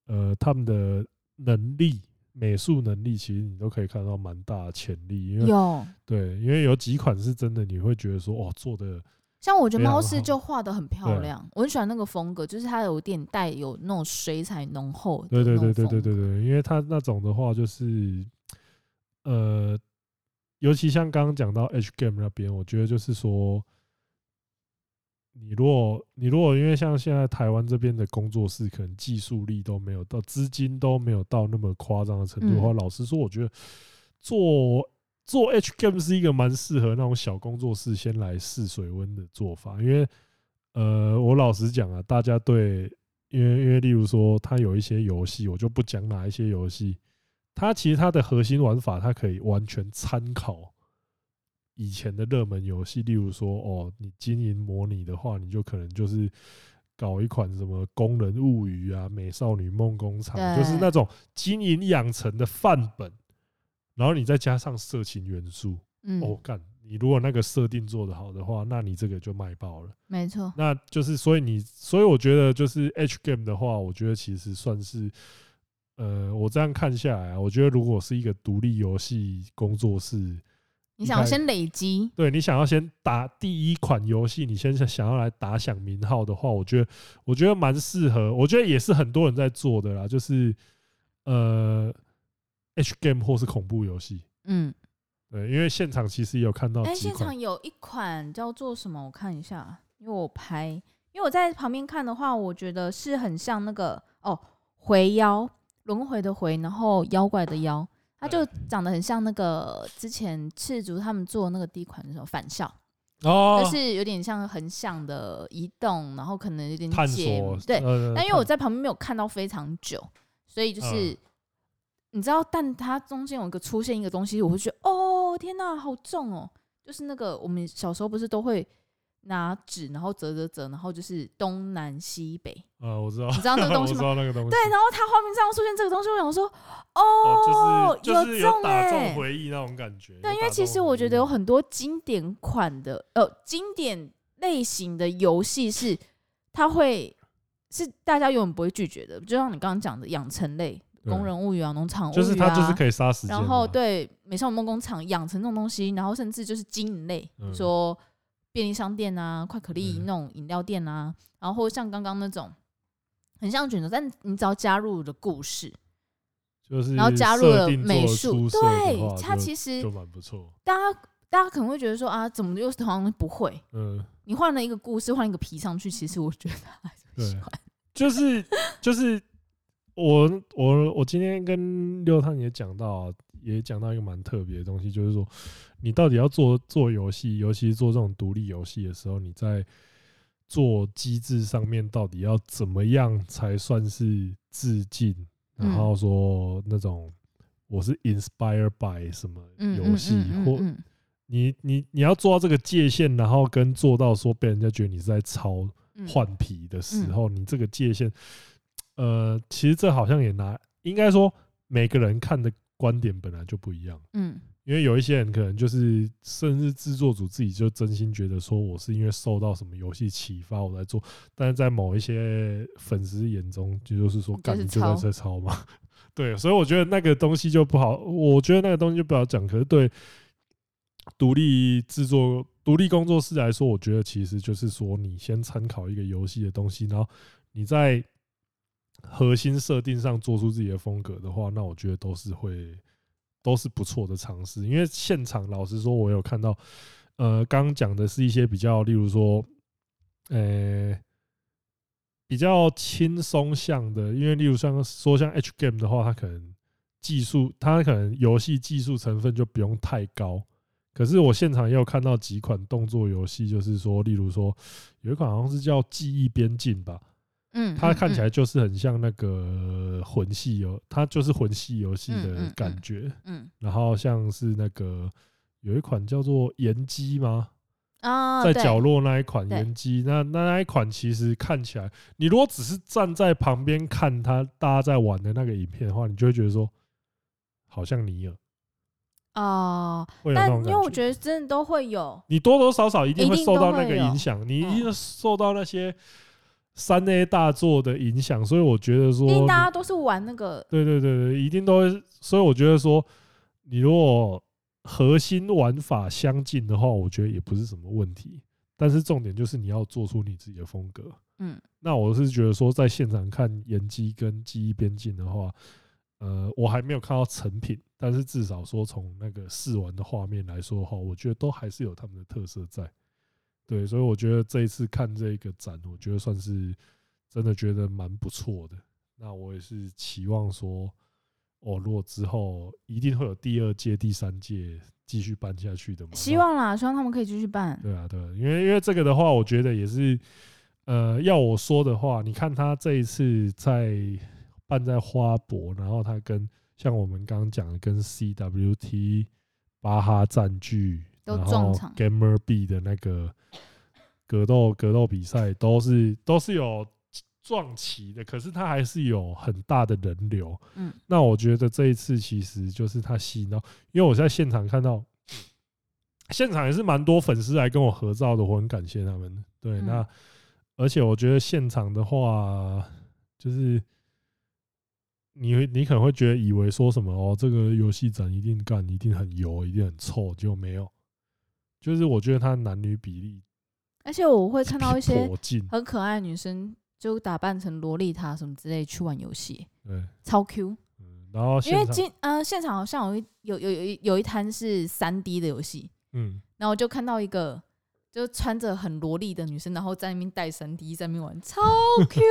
[SPEAKER 1] 呃他们的能力、美术能力，其实你都可以看到蛮大的潜力。因为
[SPEAKER 2] 有
[SPEAKER 1] 对，因为有几款是真的，你会觉得说，哦，做的。
[SPEAKER 2] 像我觉得猫式就画的很漂亮，我很喜欢那个风格，就是它有点带有那种水彩浓厚。对对对对对对对，
[SPEAKER 1] 因为它那种的话就是，呃，尤其像刚刚讲到 H Game 那边，我觉得就是说，你如果你如果因为像现在台湾这边的工作室，可能技术力都没有到，资金都没有到那么夸张的程度的话，老实说，我觉得做做 H game 是一个蛮适合那种小工作室先来试水温的做法。因为呃，我老实讲啊，大家对，因为因为例如说，它有一些游戏，我就不讲哪一些游戏，它其实它的核心玩法，它可以完全参考。以前的热门游戏，例如说，哦，你经营模拟的话，你就可能就是搞一款什么《工人物语》啊，《美少女梦工厂》，就是那种经营养成的范本，然后你再加上色情元素，嗯，哦，干，你如果那个设定做得好的话，那你这个就卖爆了。
[SPEAKER 2] 没错，
[SPEAKER 1] 那就是所以你，所以我觉得就是 H game 的话，我觉得其实算是，呃，我这样看下来啊，我觉得如果是一个独立游戏工作室。
[SPEAKER 2] 你想要先累积，
[SPEAKER 1] 对，你想要先打第一款游戏，你先想要来打响名号的话，我觉得我觉得蛮适合，我觉得也是很多人在做的啦，就是呃，H game 或是恐怖游戏，嗯，对，因为现场其实也有看到，哎，
[SPEAKER 2] 现场有一款叫做什么？我看一下，因为我拍，因为我在旁边看的话，我觉得是很像那个哦，回妖轮回的回，然后妖怪的妖。它就长得很像那个之前赤足他们做那个第一款的时候返校，哦，就是有点像横向的移动，然后可能有点解对。但因为我在旁边没有看到非常久，所以就是你知道，但它中间有一个出现一个东西，我会觉得哦天哪，好重哦！就是那个我们小时候不是都会。拿纸，然后折折折，然后就是东南西北。
[SPEAKER 1] 啊，我知道，
[SPEAKER 2] 你知道那个东西吗？
[SPEAKER 1] 我知道那个东西。
[SPEAKER 2] 对，然后它画面上出现这个东西，我想说，哦，
[SPEAKER 1] 就是有打中回忆那种感觉。
[SPEAKER 2] 对，因为其实我觉得有很多经典款的，呃，经典类型的游戏是，它会是大家永远不会拒绝的。就像你刚刚讲的养成类，工人物语啊，农场物语啊，
[SPEAKER 1] 就是它就是可以杀时间。
[SPEAKER 2] 然后对美少女梦工厂养成这种东西，然后甚至就是经营类，说。便利商店啊，快可力那种饮料店啊，然后像刚刚那种很像卷轴，但你只要加入了故事，
[SPEAKER 1] 就是
[SPEAKER 2] 然后加入了美术，对，它其实
[SPEAKER 1] 就蛮不错。
[SPEAKER 2] 大家大家可能会觉得说啊，怎么又是同样不会？嗯，你换了一个故事，换一个皮上去，其实我觉得还是喜欢。
[SPEAKER 1] 就是就是我我我今天跟六探也讲到啊。也讲到一个蛮特别的东西，就是说，你到底要做做游戏，尤其是做这种独立游戏的时候，你在做机制上面到底要怎么样才算是致敬？然后说那种我是 inspired by 什么游戏，或你你你要做到这个界限，然后跟做到说被人家觉得你是在抄换皮的时候，你这个界限，呃，其实这好像也拿，应该说每个人看的。观点本来就不一样，嗯，因为有一些人可能就是，甚至制作组自己就真心觉得说，我是因为受到什么游戏启发我在做，但是在某一些粉丝眼中，就就是说，干你就在这抄嘛，对，所以我觉得那个东西就不好，我觉得那个东西就不好讲。可是对独立制作、独立工作室来说，我觉得其实就是说，你先参考一个游戏的东西，然后你在。核心设定上做出自己的风格的话，那我觉得都是会都是不错的尝试。因为现场老实说，我有看到，呃，刚讲的是一些比较，例如说，呃，比较轻松向的。因为例如像说像 H game 的话，它可能技术，它可能游戏技术成分就不用太高。可是我现场也有看到几款动作游戏，就是说，例如说有一款好像是叫《记忆边境》吧。嗯，它看起来就是很像那个魂系游，它就是魂系游戏的感觉。嗯，然后像是那个有一款叫做岩机吗？啊，在角落那一款岩机，那那那一款其实看起来，你如果只是站在旁边看它大家在玩的那个影片的话，你就会觉得说，好像尼尔
[SPEAKER 2] 哦，但因为我觉得真的都会有，
[SPEAKER 1] 你多多少少一定会受到那个影响，你一定受到那些。三 A 大作的影响，所以我觉得说，因为
[SPEAKER 2] 大家都是玩那个，
[SPEAKER 1] 对对对对，一定都会。所以我觉得说，你如果核心玩法相近的话，我觉得也不是什么问题。但是重点就是你要做出你自己的风格。嗯，那我是觉得说，在现场看岩机跟记忆边境的话，呃，我还没有看到成品，但是至少说从那个试玩的画面来说的话，我觉得都还是有他们的特色在。对，所以我觉得这一次看这个展，我觉得算是真的觉得蛮不错的。那我也是期望说，哦，如果之后一定会有第二届、第三届继续办下去的嘛？
[SPEAKER 2] 希望啦，希望他们可以继续办。
[SPEAKER 1] 对啊，对啊，因为因为这个的话，我觉得也是，呃，要我说的话，你看他这一次在办在花博，然后他跟像我们刚刚讲的，跟 CWT 巴哈占据，然后 Gamer 的那个格斗格斗比赛，都是都是有。撞期的，可是他还是有很大的人流。嗯，那我觉得这一次其实就是他吸引到，因为我在现场看到，现场也是蛮多粉丝来跟我合照的，我很感谢他们。对，那而且我觉得现场的话，就是你你可能会觉得以为说什么哦，这个游戏展一定干，一定很油，一定很臭，结果没有。就是我觉得他男女比例，
[SPEAKER 2] 而且我会看到一些很可爱的女生。就打扮成萝莉塔什么之类去玩游戏，对，超 Q。
[SPEAKER 1] 嗯，然后
[SPEAKER 2] 因为今呃现场好像有一有有有一有一摊是三 D 的游戏，嗯，然后我就看到一个就穿着很萝莉的女生，然后在那边带三 D 在那边玩，超 Q。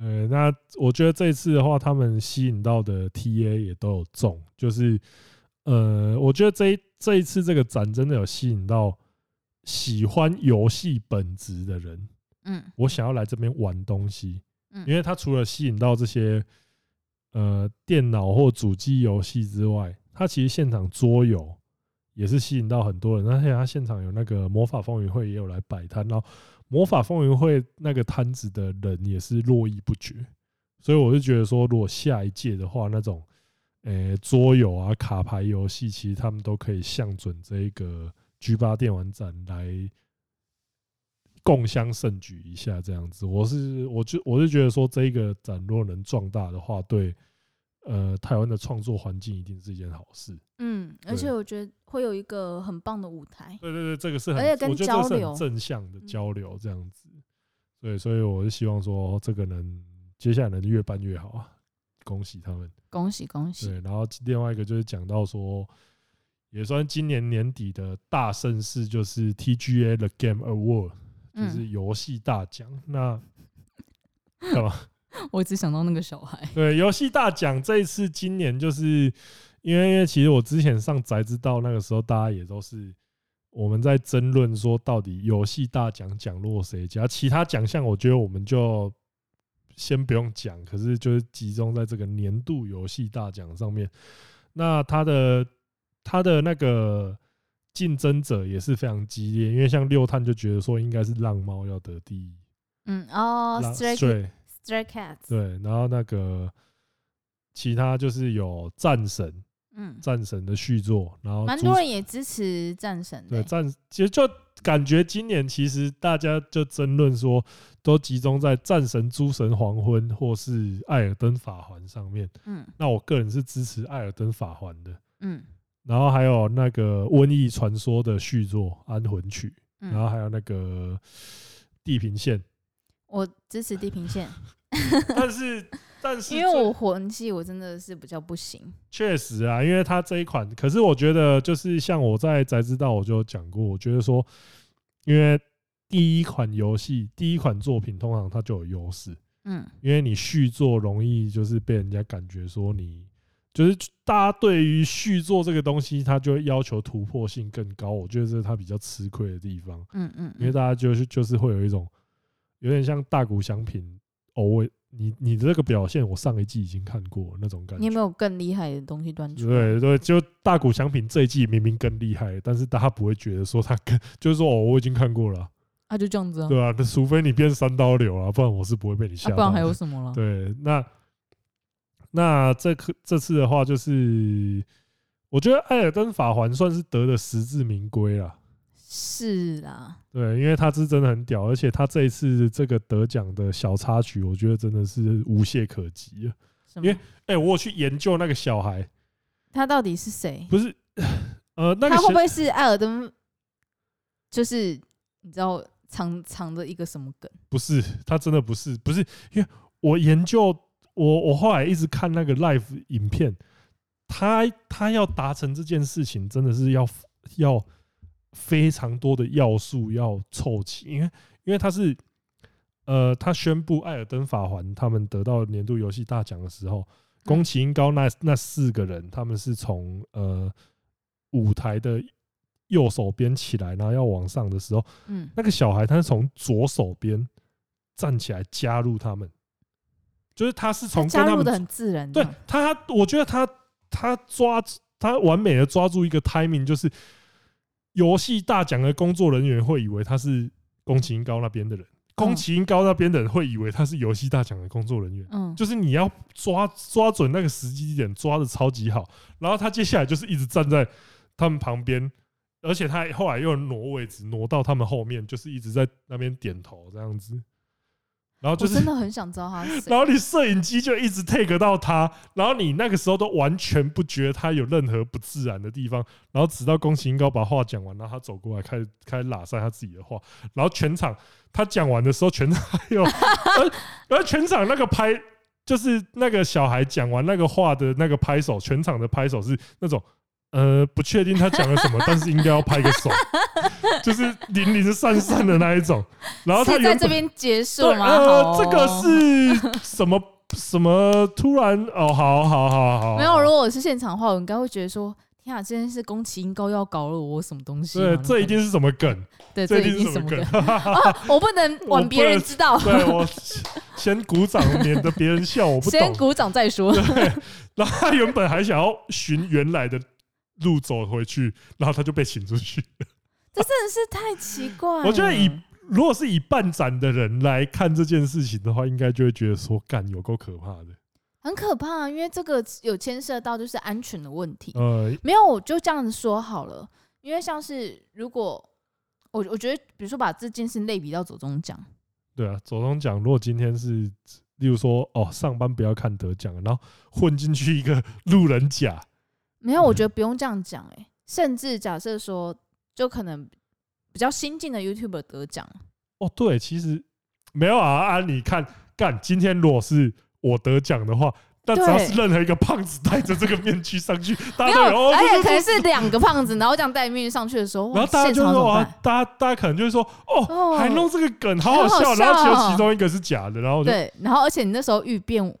[SPEAKER 1] 呃，那我觉得这次的话，他们吸引到的 TA 也都有中，就是呃，我觉得这一这一次这个展真的有吸引到喜欢游戏本质的人。嗯，我想要来这边玩东西，嗯因为它除了吸引到这些呃电脑或主机游戏之外，它其实现场桌游也是吸引到很多人。而且它现场有那个魔法风云会也有来摆摊，然后魔法风云会那个摊子的人也是络绎不绝。所以我就觉得说，如果下一届的话，那种呃桌游啊、卡牌游戏，其实他们都可以向准这一个 G 八电玩展来。共襄盛举一下，这样子，我是我就我是觉得说，这一个展如果能壮大的话，对，呃，台湾的创作环境一定是一件好事。
[SPEAKER 2] 嗯，而且我觉得会有一个很棒的舞台。
[SPEAKER 1] 对对对，这个是很，
[SPEAKER 2] 而且跟交流
[SPEAKER 1] 正向的交流这样子。对，所以我是希望说，这个能接下来能越办越好啊！恭喜他们，
[SPEAKER 2] 恭喜恭喜。
[SPEAKER 1] 对，然后另外一个就是讲到说，也算今年年底的大盛事，就是 TGA The Game Award。就是游戏大奖，那干嘛？
[SPEAKER 2] 我只想到那个小孩。
[SPEAKER 1] 对，游戏大奖这一次今年就是因为，因为其实我之前上宅知道那个时候，大家也都是我们在争论说，到底游戏大奖奖落谁家？其他奖项我觉得我们就先不用讲，可是就是集中在这个年度游戏大奖上面。那他的他的那个。竞争者也是非常激烈，因为像六探就觉得说应该是浪猫要得第一。
[SPEAKER 2] 嗯哦，Stray Stray Cat
[SPEAKER 1] 对，然后那个其他就是有战神，嗯，战神的续作，然后
[SPEAKER 2] 蛮多人也支持战神。
[SPEAKER 1] 对战，其实就感觉今年其实大家就争论说，都集中在战神、诸神黄昏或是艾尔登法环上面。嗯，那我个人是支持艾尔登法环的。嗯。然后还有那个《瘟疫传说》的续作《安魂曲》，然后还有那个《地平线》，
[SPEAKER 2] 我支持《地平线》，
[SPEAKER 1] 但是但是
[SPEAKER 2] 因为我魂系我真的是比较不行。
[SPEAKER 1] 确实啊，因为它这一款，可是我觉得就是像我在宅知道我就讲过，我觉得说，因为第一款游戏、第一款作品通常它就有优势，嗯，因为你续作容易就是被人家感觉说你。就是大家对于续作这个东西，他就会要求突破性更高，我觉得这是他比较吃亏的地方。嗯嗯，因为大家就是就是会有一种有点像大谷翔平哦，我你你的这个表现，我上一季已经看过那种感觉。
[SPEAKER 2] 你有没有更厉害的东西端出？
[SPEAKER 1] 对对，就大谷翔平这一季明明更厉害，但是大家不会觉得说他更 就是说哦，我已经看过了。
[SPEAKER 2] 啊，就这样子啊。
[SPEAKER 1] 对啊，那除非你变三刀流啊，不然我是不会被你吓到。
[SPEAKER 2] 不然还有什么了？
[SPEAKER 1] 对，那。那这次这次的话，就是我觉得《艾尔登法环》算是得的实至名归了。
[SPEAKER 2] 是啦，
[SPEAKER 1] 对，因为他是真的很屌，而且他这一次这个得奖的小插曲，我觉得真的是无懈可击啊。因为，哎，我有去研究那个小孩，
[SPEAKER 2] 他到底是谁？
[SPEAKER 1] 不是，呃，那个
[SPEAKER 2] 他会不会是艾尔登？就是你知道藏藏着一个什么梗？
[SPEAKER 1] 不是，他真的不是，不是，因为我研究。我我后来一直看那个 live 影片，他他要达成这件事情，真的是要要非常多的要素要凑齐，因为因为他是呃，他宣布《艾尔登法环》他们得到年度游戏大奖的时候，宫崎英高那那四个人，他们是从呃舞台的右手边起来，然后要往上的时候，嗯，那个小孩他是从左手边站起来加入他们，就是他是从
[SPEAKER 2] 加入的很自然，
[SPEAKER 1] 对他，我觉得他他抓他完美的抓住一个 timing，就是。游戏大奖的工作人员会以为他是宫崎英高那边的人，宫崎英高那边的人会以为他是游戏大奖的工作人员。嗯，就是你要抓抓准那个时机点，抓的超级好。然后他接下来就是一直站在他们旁边，而且他后来又挪位置，挪到他们后面，就是一直在那边点头这样子。然后就是
[SPEAKER 2] 真的很想知道他是谁。
[SPEAKER 1] 然后你摄影机就一直 take 到他，然后你那个时候都完全不觉得他有任何不自然的地方。然后直到宫崎英高把话讲完，然后他走过来开始开始拉塞他自己的话。然后全场他讲完的时候，全场 还有而而全场那个拍，就是那个小孩讲完那个话的那个拍手，全场的拍手是那种。呃，不确定他讲了什么，但是应该要拍个手，就是零零散散的那一种。然后他
[SPEAKER 2] 在这边结束吗？
[SPEAKER 1] 呃，这个是什么什么？突然哦，好好好好。
[SPEAKER 2] 没有，如果我是现场的话，我应该会觉得说：天啊，这件事宫崎英高要搞了我什么东西？
[SPEAKER 1] 对，这一定是什么梗？
[SPEAKER 2] 对，这一定是什么梗？我不能 让别人知道。
[SPEAKER 1] 对，我先鼓掌，免得别人笑。我不懂。
[SPEAKER 2] 先鼓掌再说。
[SPEAKER 1] 对。然后他原本还想要寻原来的。路走回去，然后他就被请出去。
[SPEAKER 2] 这真的是太奇怪。
[SPEAKER 1] 我觉得以如果是以办展的人来看这件事情的话，应该就会觉得说，干有够可怕的，
[SPEAKER 2] 很可怕。因为这个有牵涉到就是安全的问题。呃，没有，我就这样子说好了。因为像是如果我我觉得，比如说把这件事类比到走钟奖，
[SPEAKER 1] 对啊，走钟奖如果今天是例如说哦，上班不要看得奖，然后混进去一个路人甲。
[SPEAKER 2] 没有，我觉得不用这样讲哎。甚至假设说，就可能比较新进的 YouTuber 得奖。
[SPEAKER 1] 哦，对，其实没有啊啊！你看，干今天如果是我得奖的话，但只要是任何一个胖子戴着这个面具上去，大家都有，
[SPEAKER 2] 而且可能是两个胖子，然后这样戴面具上去的时候，
[SPEAKER 1] 然后大家就说啊，大家大家可能就会说，哦，还弄这个梗，好好笑。然后其中一个是假的，然后
[SPEAKER 2] 对，然后而且你那时候预变。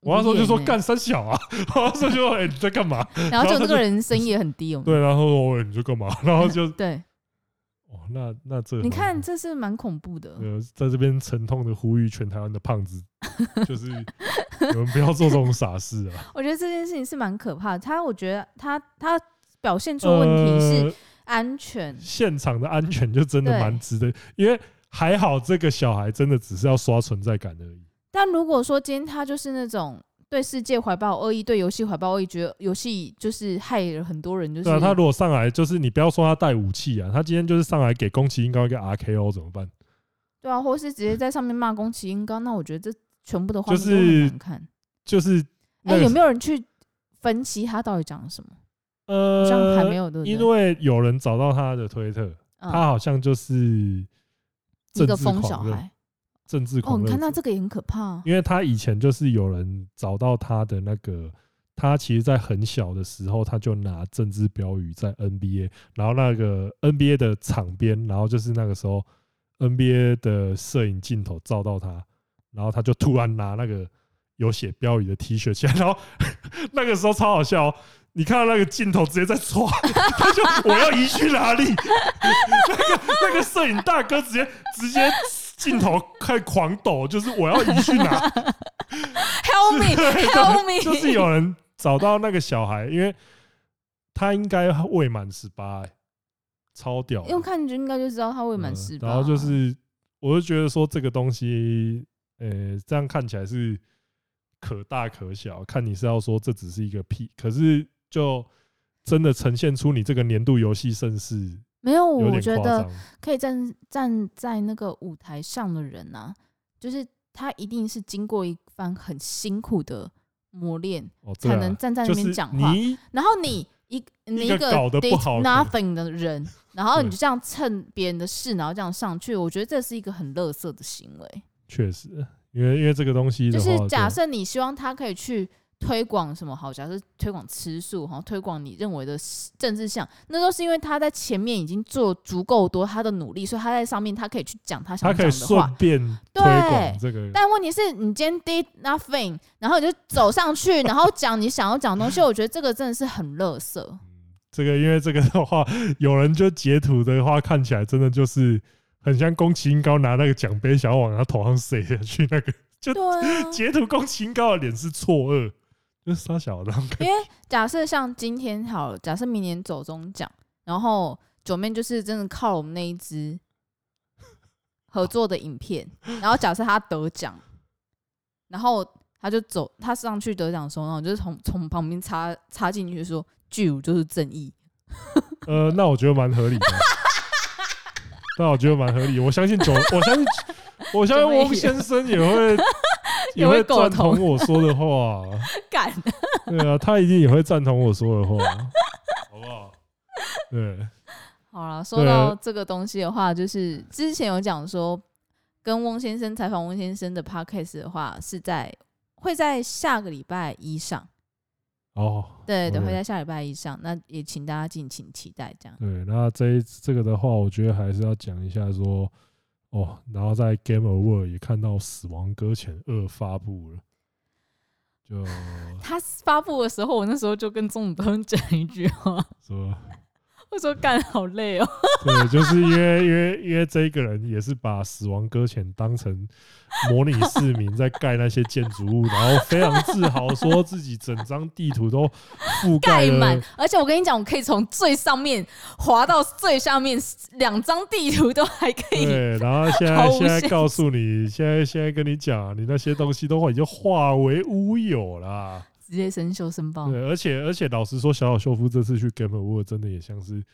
[SPEAKER 1] 我那时候就说干三小啊，我那时候就说哎、欸、你在干嘛？
[SPEAKER 2] 然后就那个人声音也很低哦。
[SPEAKER 1] 对，然后说哎你在干嘛？然后就
[SPEAKER 2] 对，
[SPEAKER 1] 哦那那这
[SPEAKER 2] 你看这是蛮恐怖的。
[SPEAKER 1] 呃，在这边沉痛的呼吁全台湾的胖子，就是你们不要做这种傻事啊。
[SPEAKER 2] 我觉得这件事情是蛮可怕的。他我觉得他他表现出问题是安全，呃、
[SPEAKER 1] 现场的安全就真的蛮值得，因为还好这个小孩真的只是要刷存在感而已。
[SPEAKER 2] 但如果说今天他就是那种对世界怀抱恶意，对游戏怀抱恶意，觉得游戏就是害了很多人，就是
[SPEAKER 1] 对啊。他如果上来就是你不要说他带武器啊，他今天就是上来给宫崎英高一个 RKO 怎么办？
[SPEAKER 2] 对啊，或是直接在上面骂宫崎英高，那我觉得这全部的画面都很难看。
[SPEAKER 1] 就是
[SPEAKER 2] 哎、欸，有没有人去分析他到底讲了什么？呃，好像还没有的，
[SPEAKER 1] 因为有人找到他的推特，嗯、他好像就是
[SPEAKER 2] 一个疯小孩。
[SPEAKER 1] 政治恐惧。
[SPEAKER 2] 哦，你看到这个也很可怕。
[SPEAKER 1] 因为他以前就是有人找到他的那个，他其实，在很小的时候他就拿政治标语在 NBA，然后那个 NBA 的场边，然后就是那个时候 NBA 的摄影镜头照到他，然后他就突然拿那个有写标语的 T 恤起来，然后 那个时候超好笑喔，你看到那个镜头直接在抓，他就我要移去哪里？那个那个摄影大哥直接直接。镜头开狂抖，就是我要移去哪
[SPEAKER 2] ？Help me，Help me！
[SPEAKER 1] 就是有人找到那个小孩，因为他应该未满十八，超屌。
[SPEAKER 2] 用看就应该就知道他未满十八。
[SPEAKER 1] 然后就是，我就觉得说这个东西，呃，这样看起来是可大可小，看你是要说这只是一个屁，可是就真的呈现出你这个年度游戏盛事。
[SPEAKER 2] 没有，我觉得可以站站在那个舞台上的人啊，就是他一定是经过一番很辛苦的磨练，才能站在那边讲话。然后你一你一个 did nothing 的人，然后你就这样蹭别人的事，然后这样上去，我觉得这是一个很垃圾的行为。
[SPEAKER 1] 确实，因为因为这个东西，
[SPEAKER 2] 就是假设你希望他可以去推广什么好？假设推广吃素哈，推广你认为的政治项，那都是因为他在前面已经做足够多他的努力，所以他在上面他可以去讲他想讲的话。他可以顺
[SPEAKER 1] 便推广这个。
[SPEAKER 2] 对，但问题是你今天 did nothing，然后你就走上去，然后讲你想要讲的东西，我觉得这个真的是很垃圾。
[SPEAKER 1] 这个因为这个的话，有人就截图的话，看起来真的就是很像宫崎英高拿那个奖杯想要往他头上塞下去，那个就截图宫崎英高的脸是错愕。杀小的，
[SPEAKER 2] 因为 假设像今天好了，假设明年走中奖，然后九妹就是真的靠我们那一支 合作的影片，然后假设他得奖，然后他就走，他上去得奖的时候，然后就是从从旁边插插进去说，巨乳就是正义。
[SPEAKER 1] 呃，那我觉得蛮合理的，那我觉得蛮合理，我相信九，我相信我相信翁先生也会。也会赞同我说的话，
[SPEAKER 2] 敢，
[SPEAKER 1] 对啊，他一定也会赞同我说的话，好不好？对，
[SPEAKER 2] 好了，说到这个东西的话，就是之前有讲说，跟翁先生采访翁先生的 podcast 的话，是在会在下个礼拜一上。
[SPEAKER 1] 哦，
[SPEAKER 2] 对对，会在下礼拜一上，那也请大家敬请期待，这样。
[SPEAKER 1] 对，那这一这个的话，我觉得还是要讲一下说。哦，然后在 Game Award 也看到《死亡搁浅二》发布了，就
[SPEAKER 2] 他发布的时候，我那时候就跟钟子东讲一句话，
[SPEAKER 1] 说。
[SPEAKER 2] 我说干好累哦。
[SPEAKER 1] 对，就是因为因为因为这一个人也是把死亡搁浅当成模拟市民在盖那些建筑物，然后非常自豪说自己整张地图都覆盖满，
[SPEAKER 2] 而且我跟你讲，我可以从最上面滑到最下面，两张地图都还可以。
[SPEAKER 1] 对，然后现在 现在告诉你，现在现在跟你讲，你那些东西都已经化为乌有了。
[SPEAKER 2] 直接生锈申报。
[SPEAKER 1] 对，而且而且老实说，小小秀夫这次去 Game Award 真的也像是，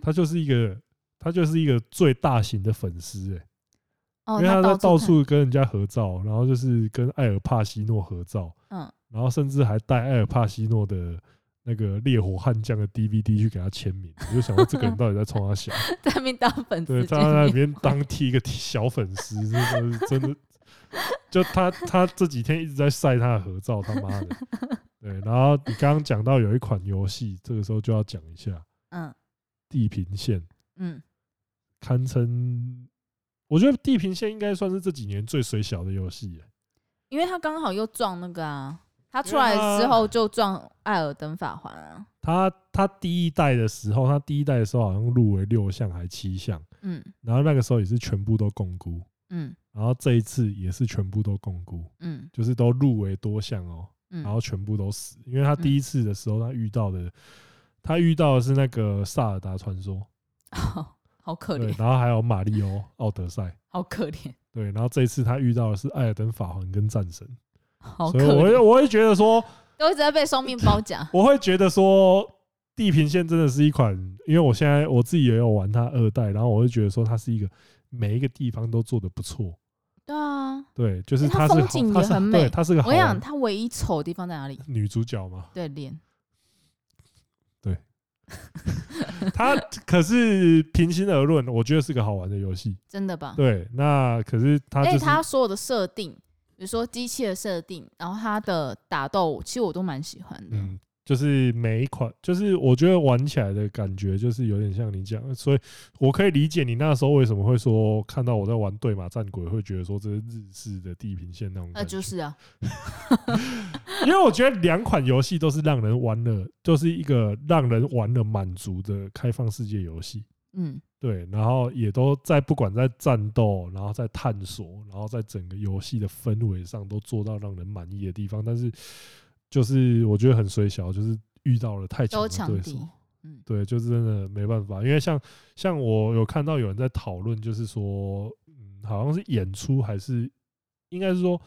[SPEAKER 1] 他就是一个他就是一个最大型的粉丝哎、欸，因为他在到处跟人家合照，然后就是跟艾尔帕西诺合照，嗯，然后甚至还带艾尔帕西诺的那个烈火悍将的 DVD 去给他签名，我就想说这个人到底在冲他笑，
[SPEAKER 2] 在那边当粉丝，
[SPEAKER 1] 对，他在那边当替一个小粉丝，真的真的。就他，他这几天一直在晒他的合照，他妈的，对。然后你刚刚讲到有一款游戏，这个时候就要讲一下，嗯，地平线，嗯，堪称，我觉得地平线应该算是这几年最水小的游戏，
[SPEAKER 2] 因为他刚好又撞那个啊，他出来之后就撞艾尔登法环啊。
[SPEAKER 1] 他他第一代的时候，他第一代的时候好像入围六项还七项，嗯，然后那个时候也是全部都摃龟，嗯。然后这一次也是全部都摃龟，嗯，就是都入围多项哦，然后全部都死，因为他第一次的时候他遇到的，他遇到的是那个萨尔达传说，
[SPEAKER 2] 好可怜，
[SPEAKER 1] 然后还有马里奥奥德赛，
[SPEAKER 2] 好可怜，
[SPEAKER 1] 对，然后这一次他遇到的是艾尔登法环跟战神，好所以我会我会觉得说，
[SPEAKER 2] 都一直在被双面包夹，
[SPEAKER 1] 我会觉得说地平线真的是一款，因为我现在我自己也有玩它二代，然后我会觉得说它是一个每一个地方都做的不错。
[SPEAKER 2] 对啊，
[SPEAKER 1] 对，就是它是
[SPEAKER 2] 风景也很美。
[SPEAKER 1] 它是个，
[SPEAKER 2] 我想它唯一丑的地方在哪里？
[SPEAKER 1] 女主角嘛，
[SPEAKER 2] 对脸，
[SPEAKER 1] 对，它可是平心而论，我觉得是个好玩的游戏，
[SPEAKER 2] 真的吧？
[SPEAKER 1] 对，那可是它，
[SPEAKER 2] 而且它所有的设定，比如说机器的设定，然后它的打斗，其实我都蛮喜欢的。嗯
[SPEAKER 1] 就是每一款，就是我觉得玩起来的感觉，就是有点像你讲，所以我可以理解你那时候为什么会说看到我在玩对马战鬼，会觉得说这是日式的地平线那种。那
[SPEAKER 2] 就是啊，
[SPEAKER 1] 因为我觉得两款游戏都是让人玩了，就是一个让人玩了满足的开放世界游戏。嗯，对，然后也都在不管在战斗，然后在探索，然后在整个游戏的氛围上都做到让人满意的地方，但是。就是我觉得很衰小，就是遇到了太强的对手，嗯，对，就是真的没办法。因为像像我有看到有人在讨论，就是说，嗯，好像是演出还是应该是说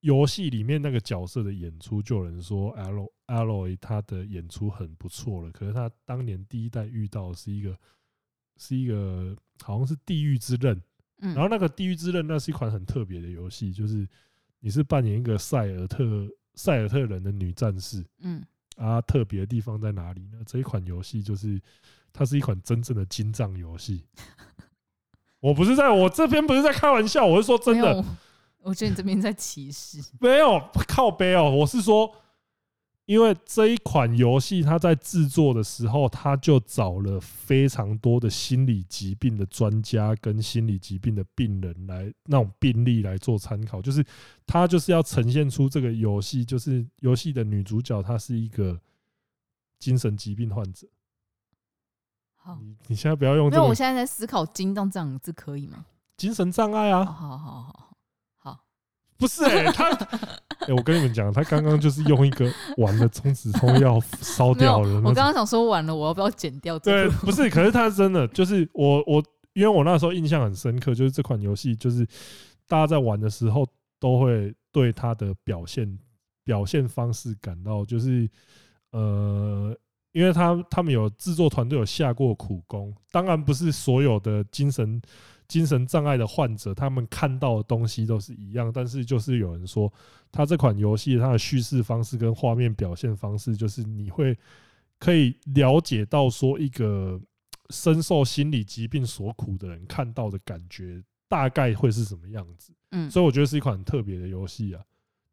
[SPEAKER 1] 游戏里面那个角色的演出，就有人说 Aloy Aloy 他的演出很不错了。可是他当年第一代遇到的是一个是一个好像是地狱之刃，然后那个地狱之刃那是一款很特别的游戏，就是你是扮演一个赛尔特。赛尔特人的女战士，嗯，啊，特别的地方在哪里呢？这一款游戏就是，它是一款真正的金藏游戏。我不是在我这边不是在开玩笑，我是说真的。
[SPEAKER 2] 我觉得你这边在歧视。
[SPEAKER 1] 没有靠背哦，我是说因为这一款游戏，它在制作的时候，它就找了非常多的心理疾病的专家跟心理疾病的病人来那种病例来做参考，就是它就是要呈现出这个游戏，就是游戏的女主角她是一个精神疾病患者。
[SPEAKER 2] 好，
[SPEAKER 1] 你你现在不要用这个，
[SPEAKER 2] 因为我现在在思考“精”这样子可以吗？
[SPEAKER 1] 精神障碍啊！
[SPEAKER 2] 好好好。
[SPEAKER 1] 不是哎、欸，他哎、欸，我跟你们讲，他刚刚就是用一个完了中止痛药烧掉了。
[SPEAKER 2] 我刚刚想说完了，我要不要剪掉？
[SPEAKER 1] 对，不是，可是他真的就是我我，因为我那时候印象很深刻，就是这款游戏就是大家在玩的时候都会对他的表现表现方式感到就是呃，因为他他们有制作团队有下过苦功，当然不是所有的精神。精神障碍的患者，他们看到的东西都是一样，但是就是有人说，他这款游戏它的叙事方式跟画面表现方式，就是你会可以了解到说，一个深受心理疾病所苦的人看到的感觉大概会是什么样子。嗯，所以我觉得是一款很特别的游戏啊，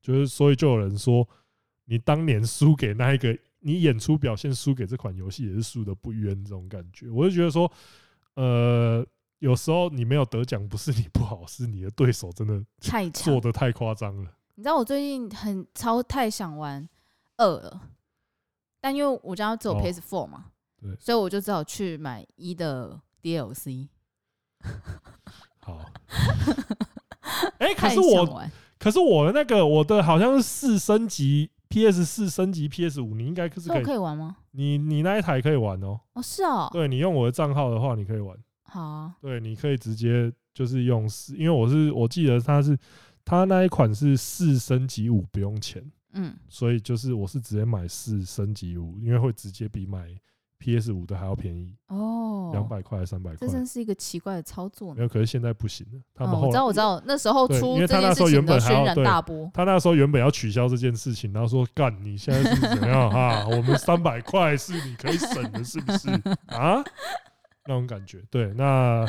[SPEAKER 1] 就是所以就有人说，你当年输给那一个，你演出表现输给这款游戏也是输的不冤这种感觉。我就觉得说，呃。有时候你没有得奖，不是你不好，是你的对手真的太 做的太夸张了。
[SPEAKER 2] 你知道我最近很超太想玩二了，但因为我家只有 PS4 嘛，对，所以我就只好去买一的 DLC。
[SPEAKER 1] 好，哎，可是我，可是我的那个我的好像是四升级 PS 四升级 PS 五，你应该可是可以
[SPEAKER 2] 可以玩吗？
[SPEAKER 1] 你你那一台可以玩哦。
[SPEAKER 2] 哦，是哦。
[SPEAKER 1] 对，你用我的账号的话，你可以玩。
[SPEAKER 2] 好、啊，
[SPEAKER 1] 对，你可以直接就是用四，因为我是我记得它是它那一款是四升级五不用钱，嗯，所以就是我是直接买四升级五，因为会直接比买 PS 五的还要便宜哦，两百块还是三百块？这
[SPEAKER 2] 真是一个奇怪的操作。
[SPEAKER 1] 没有，可是现在不行了。他们
[SPEAKER 2] 后我知道，我知道，那时候出，
[SPEAKER 1] 因为他那时候原本还要
[SPEAKER 2] 大波，
[SPEAKER 1] 他那时候原本要取消这件事情，然后说干，你现在是怎样 哈？我们三百块是你可以省的，是不是啊？那种感觉，对，那。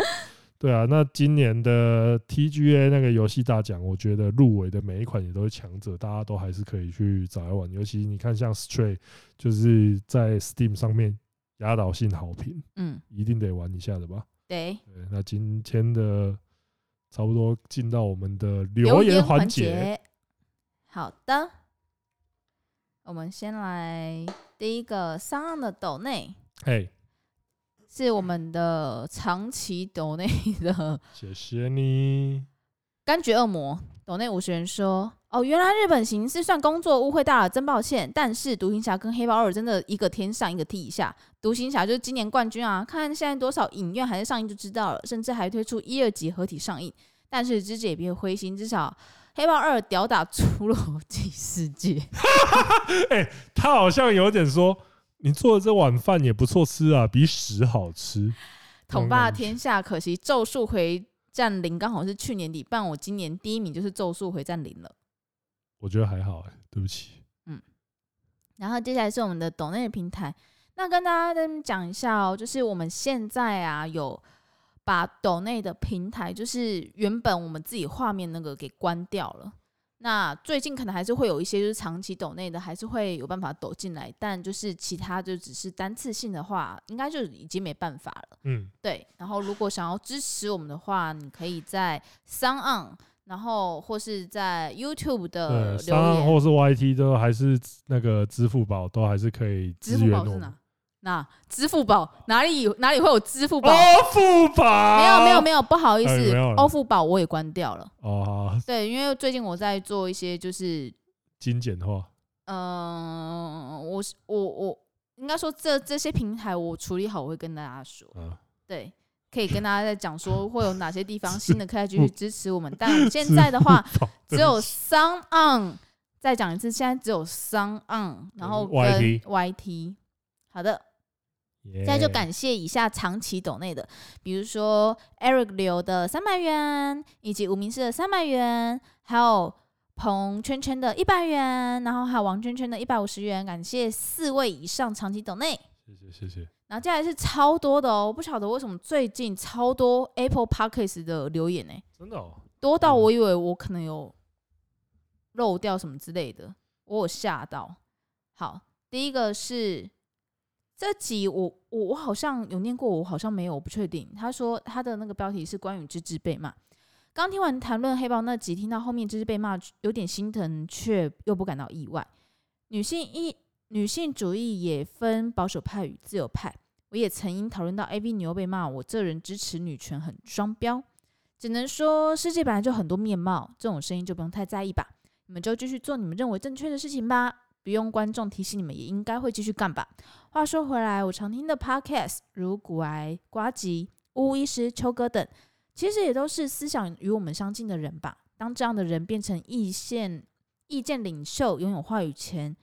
[SPEAKER 1] 对啊，那今年的 TGA 那个游戏大奖，我觉得入围的每一款也都是强者，大家都还是可以去找来玩。尤其你看，像 Stray，就是在 Steam 上面压倒性好评，嗯，一定得玩一下的吧？
[SPEAKER 2] 对。
[SPEAKER 1] 对，那今天的差不多进到我们的留言环节。
[SPEAKER 2] 好的，我们先来第一个上岸的斗内。
[SPEAKER 1] 嘿。
[SPEAKER 2] 是我们的长期斗内的，
[SPEAKER 1] 谢谢你。
[SPEAKER 2] 柑橘恶魔斗内五十元说：“哦，原来日本行是算工作误会大了，真抱歉。但是独行侠跟黑豹二真的一个天上一个地下，独行侠就是今年冠军啊！看现在多少影院还在上映就知道了，甚至还推出一二集合体上映。但是芝芝也别灰心，至少黑豹二屌打侏罗纪世界。
[SPEAKER 1] 哎，他好像有点说。”你做的这碗饭也不错吃啊，比屎好吃。
[SPEAKER 2] 统霸天下，可惜《咒术回战零》刚好是去年底，办我今年第一名就是《咒术回战零》了。
[SPEAKER 1] 我觉得还好哎、欸，对不起。
[SPEAKER 2] 嗯。然后接下来是我们的抖内平台，那跟大家再讲一下哦，就是我们现在啊有把抖内的平台，就是原本我们自己画面那个给关掉了。那最近可能还是会有一些就是长期抖内的，还是会有办法抖进来，但就是其他就只是单次性的话，应该就已经没办法了。嗯，对。然后如果想要支持我们的话，你可以在 SoundOn，然后或是在 YouTube 的留言，
[SPEAKER 1] 或是 YT 都还是那个支付宝都还是可以支付宝是哪。
[SPEAKER 2] 那支付宝哪里有哪里会有支付宝？
[SPEAKER 1] 欧付宝
[SPEAKER 2] 没有没有没有，不好意思，欧付宝我也关掉了。
[SPEAKER 1] 哦，
[SPEAKER 2] 对，因为最近我在做一些就是
[SPEAKER 1] 精简化。
[SPEAKER 2] 嗯，我我我应该说这这些平台我处理好，我会跟大家说。对，可以跟大家再讲说 会有哪些地方新的可以继续支持我们。但现在的话，只有 SoundOn。再讲一次，现在只有 SoundOn，然后跟 YT。好的。现在就感谢以下长期抖内的，比如说 Eric 刘的三百元，以及无名氏的三百元，还有彭圈圈的一百元，然后还有王圈圈的一百五十元，感谢四位以上长期抖内，
[SPEAKER 1] 谢谢谢谢。
[SPEAKER 2] 然后接下来是超多的哦，我不晓得为什么最近超多 Apple Podcast 的留言呢？
[SPEAKER 1] 真的哦，
[SPEAKER 2] 多到我以为我可能有漏掉什么之类的，我有吓到。好，第一个是这集我我我好像有念过，我好像没有，我不确定。他说他的那个标题是关于芝芝被骂。刚听完谈论黑豹那集，听到后面芝芝被骂，有点心疼，却又不感到意外。女性一女性主义也分保守派与自由派。我也曾因讨论到 AV 女优被骂，我这人支持女权很双标，只能说世界本来就很多面貌，这种声音就不用太在意吧。你们就继续做你们认为正确的事情吧，不用观众提醒你们，也应该会继续干吧。话说回来，我常听的 Podcast 如古癌、瓜吉、巫医师、秋哥等，其实也都是思想与我们相近的人吧。当这样的人变成意见意见领袖，拥有话语权，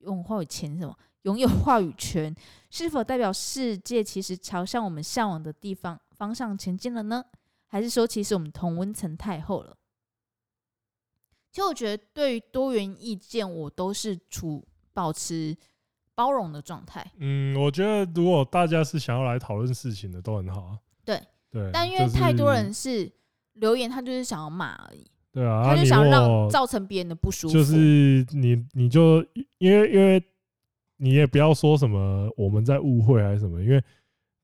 [SPEAKER 2] 拥有话语权什么？拥有话语权，是否代表世界其实朝向我们向往的地方方向前进了呢？还是说，其实我们同温层太厚了？其实我觉得，对于多元意见，我都是处保持包容的状态。
[SPEAKER 1] 嗯，我觉得如果大家是想要来讨论事情的，都很好啊。
[SPEAKER 2] 对
[SPEAKER 1] 对，
[SPEAKER 2] 但因为太多人是留言，他就是想要骂而已。
[SPEAKER 1] 对啊，
[SPEAKER 2] 他就想让造成别人的不舒服。
[SPEAKER 1] 就是你，你就因为因为。你也不要说什么我们在误会还是什么，因为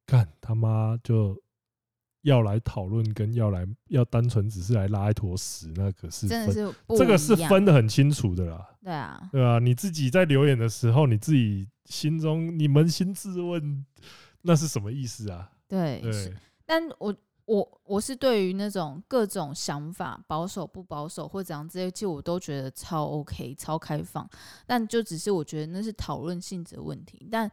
[SPEAKER 1] 干他妈就要来讨论，跟要来要单纯只是来拉一坨屎，那可是
[SPEAKER 2] 真的是
[SPEAKER 1] 这个是分得很清楚的啦。
[SPEAKER 2] 对啊，
[SPEAKER 1] 对啊，你自己在留言的时候，你自己心中你扪心自问，那是什么意思啊？
[SPEAKER 2] 对，
[SPEAKER 1] 对，
[SPEAKER 2] 但我。我我是对于那种各种想法，保守不保守或怎样这些，其实我都觉得超 OK、超开放。但就只是我觉得那是讨论性质的问题，但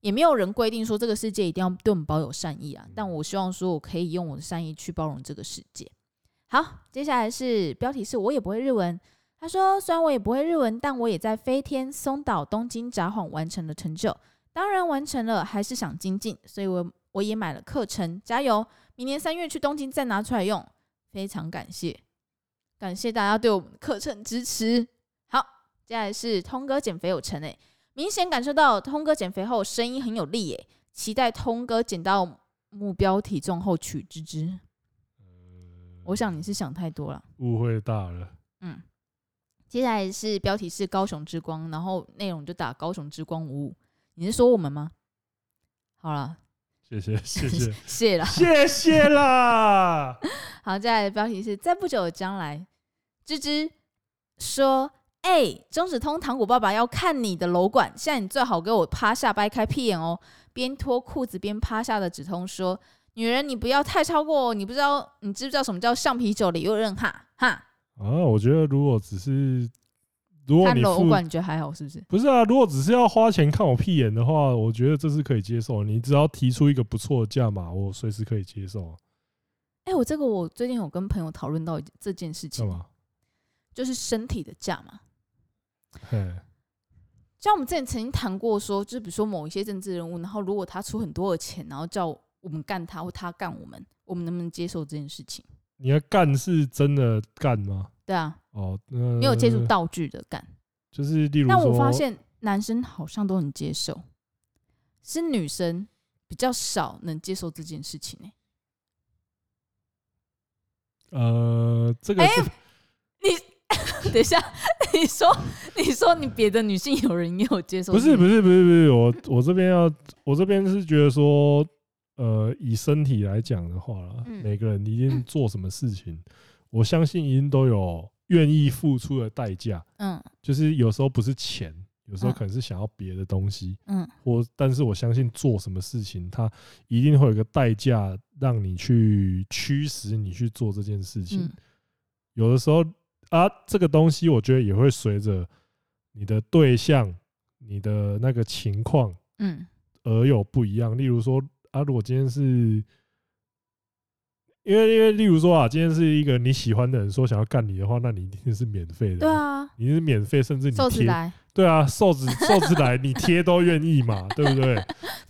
[SPEAKER 2] 也没有人规定说这个世界一定要对我们保有善意啊。但我希望说我可以用我的善意去包容这个世界。好，接下来是标题是我也不会日文。他说虽然我也不会日文，但我也在飞天、松岛、东京札幌完成了成就。当然完成了，还是想精进，所以我我也买了课程，加油。明年三月去东京再拿出来用，非常感谢，感谢大家对我们的课程支持。好，接下来是通哥减肥有成诶，明显感受到通哥减肥后声音很有力诶，期待通哥减到目标体重后娶芝芝。我想你是想太多了，
[SPEAKER 1] 误会大了。
[SPEAKER 2] 嗯，接下来是标题是高雄之光，然后内容就打高雄之光无误，你是说我们吗？好了。
[SPEAKER 1] 谢谢谢谢
[SPEAKER 2] 谢了，
[SPEAKER 1] 谢谢啦。
[SPEAKER 2] 好，接下来的标题是在不久的将来，芝芝说：“哎、欸，中指通糖果爸爸要看你的楼管，现在你最好给我趴下掰开屁眼哦。”边脱裤子边趴下的指通说：“女人，你不要太超过，你不知道，你知不知道什么叫橡皮酒里有刃哈哈？”啊，
[SPEAKER 1] 我觉得如果只是。看
[SPEAKER 2] 楼管你觉得还好是不是？
[SPEAKER 1] 不是啊，如果只是要花钱看我屁眼的话，我觉得这是可以接受。你只要提出一个不错的价码，我随时可以接受。
[SPEAKER 2] 哎、欸，我这个我最近有跟朋友讨论到这件事情，就是身体的价嘛。
[SPEAKER 1] 嘿，
[SPEAKER 2] 像我们之前曾经谈过说，就比如说某一些政治人物，然后如果他出很多的钱，然后叫我们干他或他干我们，我们能不能接受这件事情？
[SPEAKER 1] 你要干是真的干吗？
[SPEAKER 2] 对啊。
[SPEAKER 1] 哦，没
[SPEAKER 2] 有接触道具的感，
[SPEAKER 1] 就是例如，
[SPEAKER 2] 但我发现男生好像都很接受，是女生比较少能接受这件事情呢、
[SPEAKER 1] 欸。呃，这
[SPEAKER 2] 个你 等一下，你说你说你别的女性有人也有接受？
[SPEAKER 1] 不是不是不是不是，我我这边要我这边是觉得说，呃，以身体来讲的话啦，嗯、每个人一定做什么事情，嗯、我相信一定都有。愿意付出的代价，嗯，就是有时候不是钱，有时候可能是想要别的东西，嗯，或但是我相信做什么事情，它一定会有一个代价，让你去驱使你去做这件事情。有的时候啊，这个东西我觉得也会随着你的对象、你的那个情况，嗯，而有不一样。例如说啊，如果今天是。因为因为例如说啊，今天是一个你喜欢的人说想要干你的话，那你一定是免费的。
[SPEAKER 2] 对啊，
[SPEAKER 1] 你是免费，甚至你
[SPEAKER 2] 贴。
[SPEAKER 1] 对啊，瘦子 瘦子来，你贴都愿意嘛，对不对？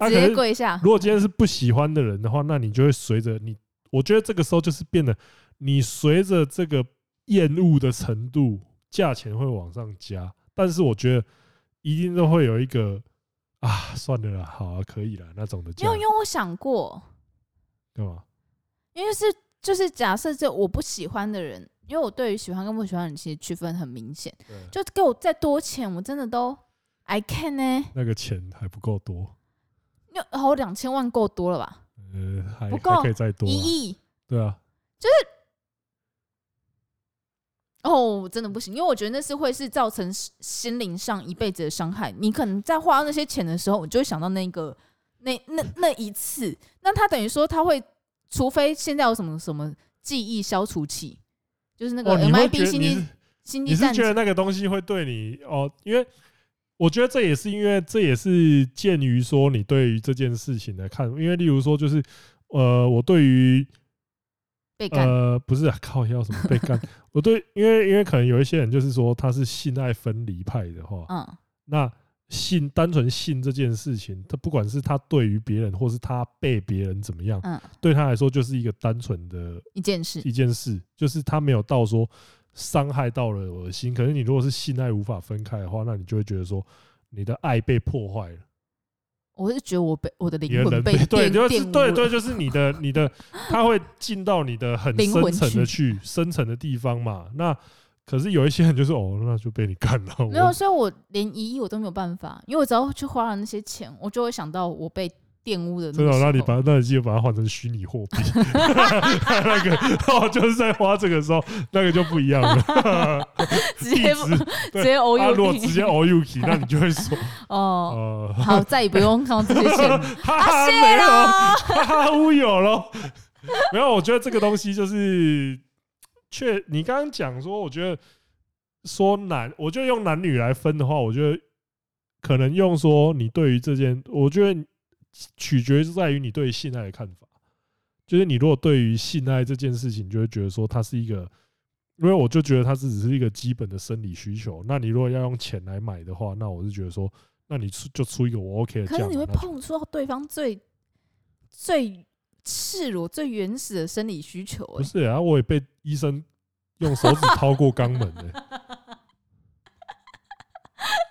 [SPEAKER 2] 直接跪下。
[SPEAKER 1] 如果今天是不喜欢的人的话，那你就会随着你，我觉得这个时候就是变得，你随着这个厌恶的程度，价钱会往上加。但是我觉得一定都会有一个啊，算了啦，好啊，可以了那种的。
[SPEAKER 2] 因为因为我想过
[SPEAKER 1] 干嘛？
[SPEAKER 2] 因为是就是假设这我不喜欢的人，因为我对于喜欢跟不喜欢的人其实区分很明显。就给我再多钱，我真的都 I can 呢？
[SPEAKER 1] 那个钱还不够多。
[SPEAKER 2] 那好，两千万够多了吧？
[SPEAKER 1] 呃，还不够，还可以再多。
[SPEAKER 2] 一亿。
[SPEAKER 1] 对啊。
[SPEAKER 2] 就是。哦，真的不行，因为我觉得那是会是造成心灵上一辈子的伤害。你可能在花那些钱的时候，你就会想到那个那那那一次。那他等于说他会，除非现在有什么什么记忆消除器，就是那个 MIB 星际星际战。你是觉
[SPEAKER 1] 得那个东西会对你哦？因为我觉得这也是因为这也是鉴于说你对于这件事情的看，因为例如说就是呃，我对于。
[SPEAKER 2] 被干
[SPEAKER 1] 呃，不是、啊、靠要什么被干？我对，因为因为可能有一些人就是说他是性爱分离派的话，嗯，那性单纯信这件事情，他不管是他对于别人，或是他被别人怎么样，嗯，对他来说就是一个单纯的
[SPEAKER 2] 一件事，
[SPEAKER 1] 一件事，就是他没有到说伤害到了我的心。可是你如果是性爱无法分开的话，那你就会觉得说你的爱被破坏了。
[SPEAKER 2] 我是觉得我被我的灵魂被
[SPEAKER 1] 对，就是对对，就是你的你的，他会进到你的很深层的去深层的地方嘛。那可是有一些人就是哦，那就被你干了。
[SPEAKER 2] 没有，所以我连一亿我都没有办法，因为我只要去花了那些钱，我就会想到我被。玷污的，
[SPEAKER 1] 真的，那你把那你记得把它换成虚拟货币，那个哦，就是在花这个时候，那个就不一样了，
[SPEAKER 2] 直接直接 O U，
[SPEAKER 1] 如果直接 O U K，那你就会说
[SPEAKER 2] 哦，好，再也不用看到这些钱，
[SPEAKER 1] 哈哈，没有，哈哈，乌有了，没有，我觉得这个东西就是，确，你刚刚讲说，我觉得说男，我觉得用男女来分的话，我觉得可能用说你对于这件，我觉得。取决是在于你对性爱的看法，就是你如果对于性爱这件事情，就会觉得说它是一个，因为我就觉得它是只是一个基本的生理需求。那你如果要用钱来买的话，那我是觉得说，那你出就出一个我 OK 的价。
[SPEAKER 2] 可是你会碰触到对方最最赤裸、最原始的生理需求。
[SPEAKER 1] 不是啊，我也被医生用手指掏过肛门的。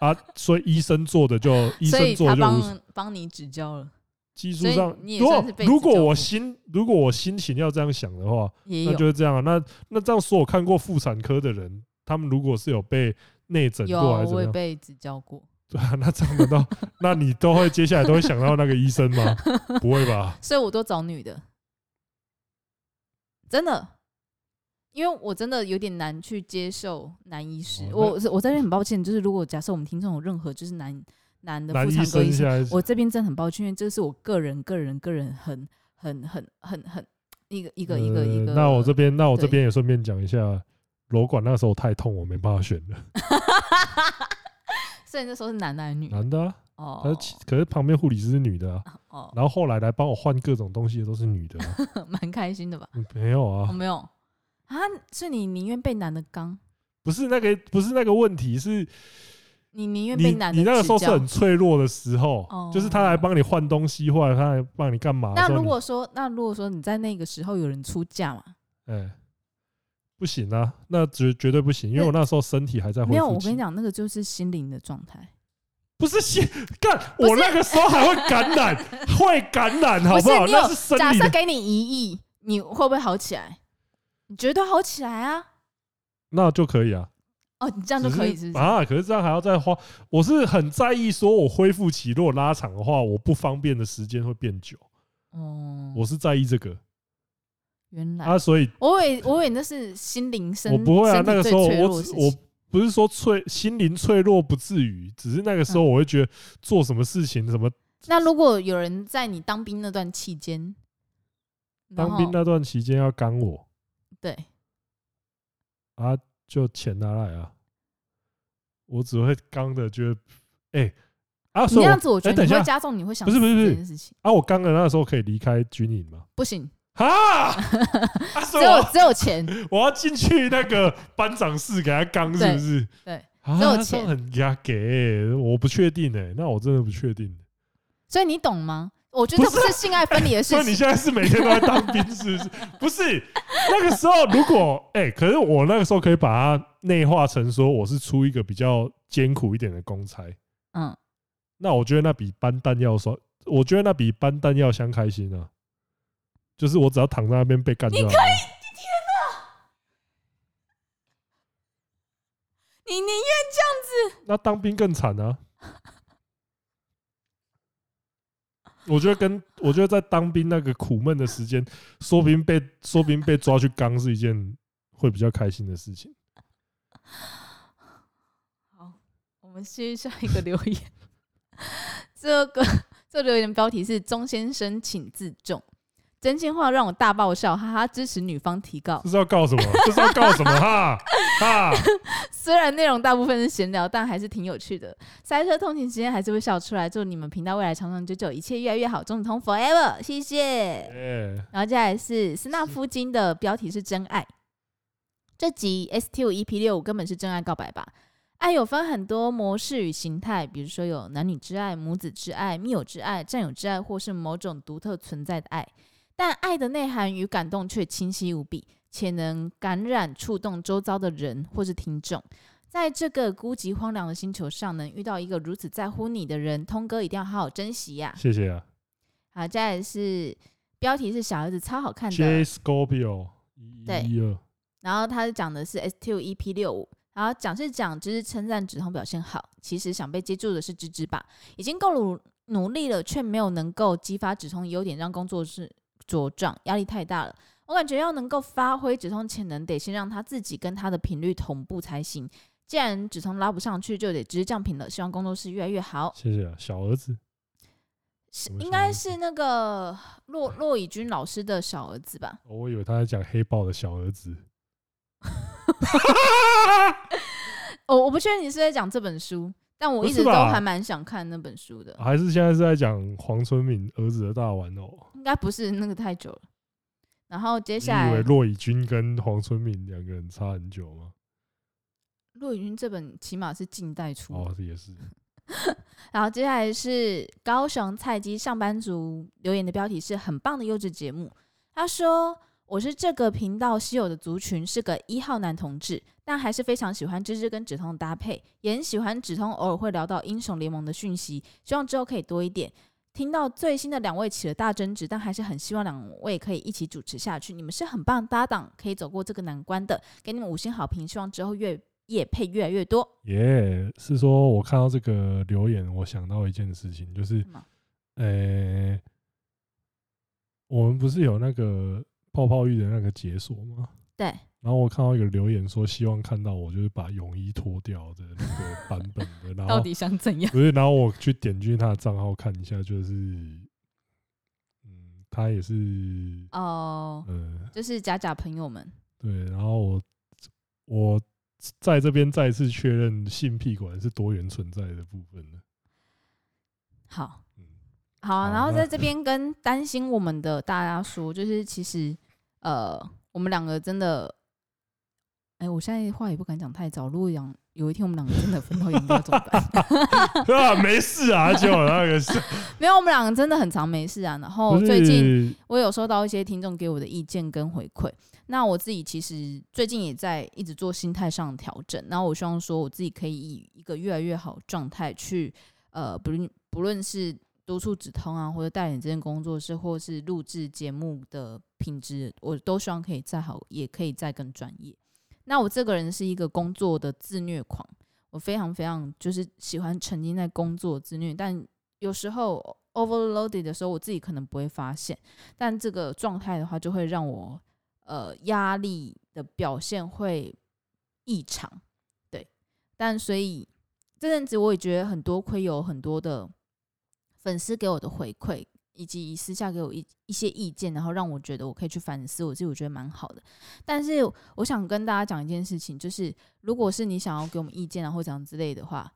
[SPEAKER 1] 啊，所以医生做的就医生做的就帮
[SPEAKER 2] 帮你指教了。
[SPEAKER 1] 技术上，如果如果我心如果我心情要这样想的话，那就是这样啊。那那这样说，我看过妇产科的人，他们如果是有被内诊过，还是
[SPEAKER 2] 我也被指教过。
[SPEAKER 1] 对啊，那这样难道 那你都会接下来都会想到那个医生吗？不会吧？
[SPEAKER 2] 所以我都找女的，真的。因为我真的有点难去接受男医师，我我这边很抱歉，就是如果假设我们听众有任何就是男男的妇产科医生，我这边真的很抱歉，因为这是我个人个人个人很很很很很一个一个一个一个。
[SPEAKER 1] 那我这边那我这边也顺便讲一下，瘘管那时候太痛，我没办法选了。
[SPEAKER 2] 所以那时候是男的还是女？
[SPEAKER 1] 男的哦，可是可是旁边护理师是女的啊。哦，然后后来来帮我换各种东西的都是女的，
[SPEAKER 2] 蛮开心的吧？
[SPEAKER 1] 没有啊，
[SPEAKER 2] 没有。啊！是你宁愿被男的刚？
[SPEAKER 1] 不是那个，不是那个问题，是
[SPEAKER 2] 你宁愿被男的。
[SPEAKER 1] 你那个时候是很脆弱的时候，哦、就是他来帮你换东西，或者他来帮你干嘛？
[SPEAKER 2] 那如果说，那如果说你在那个时候有人出价嘛？
[SPEAKER 1] 哎、欸，不行啊，那绝绝对不行，因为我那时候身体还在恢复。
[SPEAKER 2] 没有，我跟你讲，那个就是心灵的状态。
[SPEAKER 1] 不是心干，我那个时候还会感染，会感染，好不好？不是那是生理。
[SPEAKER 2] 假设给你一亿，你会不会好起来？你绝对好起来啊？
[SPEAKER 1] 那就可以啊。
[SPEAKER 2] 哦，你这样就可以
[SPEAKER 1] 啊？可是这样还要再花。我是很在意，说我恢复期如果拉长的话，我不方便的时间会变久。哦，我是在意这个。
[SPEAKER 2] 原来
[SPEAKER 1] 啊，所以
[SPEAKER 2] 我以为我以为那是心灵生。
[SPEAKER 1] 我不会啊，那个时候我我不是说脆心灵脆弱不至于，只是那个时候我会觉得做什么事情什么。
[SPEAKER 2] 那如果有人在你当兵那段期间，
[SPEAKER 1] 当兵那段期间要干我。
[SPEAKER 2] 对，
[SPEAKER 1] 啊，就钱拿来啊！我只会刚的觉得，哎，啊，
[SPEAKER 2] 你这样子我觉得你会加重，你会想
[SPEAKER 1] 不是不是不是啊？我刚的那时候可以离开军营吗？
[SPEAKER 2] 不行
[SPEAKER 1] 啊！
[SPEAKER 2] 只有只有钱，
[SPEAKER 1] 我要进去那个班长室给他刚，是不是？
[SPEAKER 2] 对，
[SPEAKER 1] 只有钱很压给，我不确定哎，那我真的不确定。
[SPEAKER 2] 所以你懂吗？我觉得这不是性爱分离的事情。
[SPEAKER 1] 所以你现在是每天都在当兵，是不是？不是，那个时候如果哎，可是我那个时候可以把它内化成说，我是出一个比较艰苦一点的公差。嗯，那我觉得那比搬弹药爽，我觉得那比搬弹药箱开心啊。就是我只要躺在那边被干掉。你可以，
[SPEAKER 2] 天哪！你宁愿这样子？
[SPEAKER 1] 那当兵更惨啊！我觉得跟我觉得在当兵那个苦闷的时间，说不定被说不定被抓去刚是一件会比较开心的事情。
[SPEAKER 2] 好，我们接下一个留言。这个这留言标题是“钟先生，请自重”。真心话让我大爆笑，哈哈！支持女方提告，
[SPEAKER 1] 这是要告什么？这是要告什么？哈哈！
[SPEAKER 2] 虽然内容大部分是闲聊，但还是挺有趣的。塞车通勤时间还是会笑出来。祝你们频道未来长长久久，一切越来越好。钟子通 forever，谢谢。然后接下来是斯纳夫金的标题是真爱。这集 STU EP 六五根本是真爱告白吧？爱有分很多模式与形态，比如说有男女之爱、母子之爱、密友之爱、战友之爱，或是某种独特存在的爱。但爱的内涵与感动却清晰无比，且能感染触动周遭的人或是听众。在这个孤寂荒凉的星球上，能遇到一个如此在乎你的人，通哥一定要好好珍惜呀、啊！
[SPEAKER 1] 谢谢啊。
[SPEAKER 2] 好，接下来是标题是小儿子超好看的。
[SPEAKER 1] J Scorpio
[SPEAKER 2] 对，然后他讲的是 S Two EP 六五，然后讲是讲只是称赞止痛表现好，其实想被接住的是芝芝吧，已经够努努力了，却没有能够激发止痛优点，让工作室。茁壮压力太大了，我感觉要能够发挥止痛潜能，得先让他自己跟他的频率同步才行。既然止痛拉不上去，就得直接降频了。希望工作室越来越好。
[SPEAKER 1] 谢谢啊，小儿子，
[SPEAKER 2] 是应该是那个骆骆以军老师的小儿子吧？
[SPEAKER 1] 我以为他在讲黑豹的小儿子。
[SPEAKER 2] 我我不确定你是在讲这本书，但我一直都还蛮想看那本书的。
[SPEAKER 1] 还是现在是在讲黄春敏儿子的大玩偶？
[SPEAKER 2] 应该不是那个太久了。然后接下来，
[SPEAKER 1] 以为骆以军跟黄春明两个人差很久吗？
[SPEAKER 2] 骆以军这本起码是近代出
[SPEAKER 1] 哦，也是。
[SPEAKER 2] 然后接下来是高雄菜鸡上班族留言的标题是很棒的优质节目。他说。我是这个频道稀有的族群，是个一号男同志，但还是非常喜欢芝芝跟止痛的搭配，也很喜欢止痛偶尔会聊到英雄联盟的讯息，希望之后可以多一点。听到最新的两位起了大争执，但还是很希望两位可以一起主持下去。你们是很棒的搭档，可以走过这个难关的，给你们五星好评。希望之后越夜配越来越多。
[SPEAKER 1] 耶、yeah，是说我看到这个留言，我想到一件事情，就是，呃、欸，我们不是有那个。泡泡浴的那个解锁吗？
[SPEAKER 2] 对。
[SPEAKER 1] 然后我看到一个留言说，希望看到我就是把泳衣脱掉的那个版本的。然后
[SPEAKER 2] 到底想怎样？
[SPEAKER 1] 不是，然后我去点进他的账号看一下，就是，嗯，他也是
[SPEAKER 2] 哦，嗯，就是假假朋友们。
[SPEAKER 1] 对，然后我我在这边再次确认，性癖果然是多元存在的部分了。
[SPEAKER 2] 好，嗯，好啊，然后在这边跟担心我们的大家说，就是其实。呃，我们两个真的，哎、欸，我现在话也不敢讲太早。如果讲有一天我们两个真的分道扬镳 怎么办？
[SPEAKER 1] 对 啊，没事啊，就那个事
[SPEAKER 2] 没有，我们两个真的很常没事啊。然后最近我有收到一些听众给我的意见跟回馈。那我自己其实最近也在一直做心态上的调整。然后我希望说我自己可以以一个越来越好状态去，呃，不论不论是。督促止痛啊，或者带领这间工作室，或是录制节目的品质，我都希望可以再好，也可以再更专业。那我这个人是一个工作的自虐狂，我非常非常就是喜欢沉浸在工作自虐，但有时候 overloaded 的时候，我自己可能不会发现，但这个状态的话，就会让我呃压力的表现会异常。对，但所以这阵子我也觉得很多亏，有很多的。粉丝给我的回馈，以及私下给我一一些意见，然后让我觉得我可以去反思我自己，我觉得蛮好的。但是我想跟大家讲一件事情，就是如果是你想要给我们意见啊，或者这样之类的话，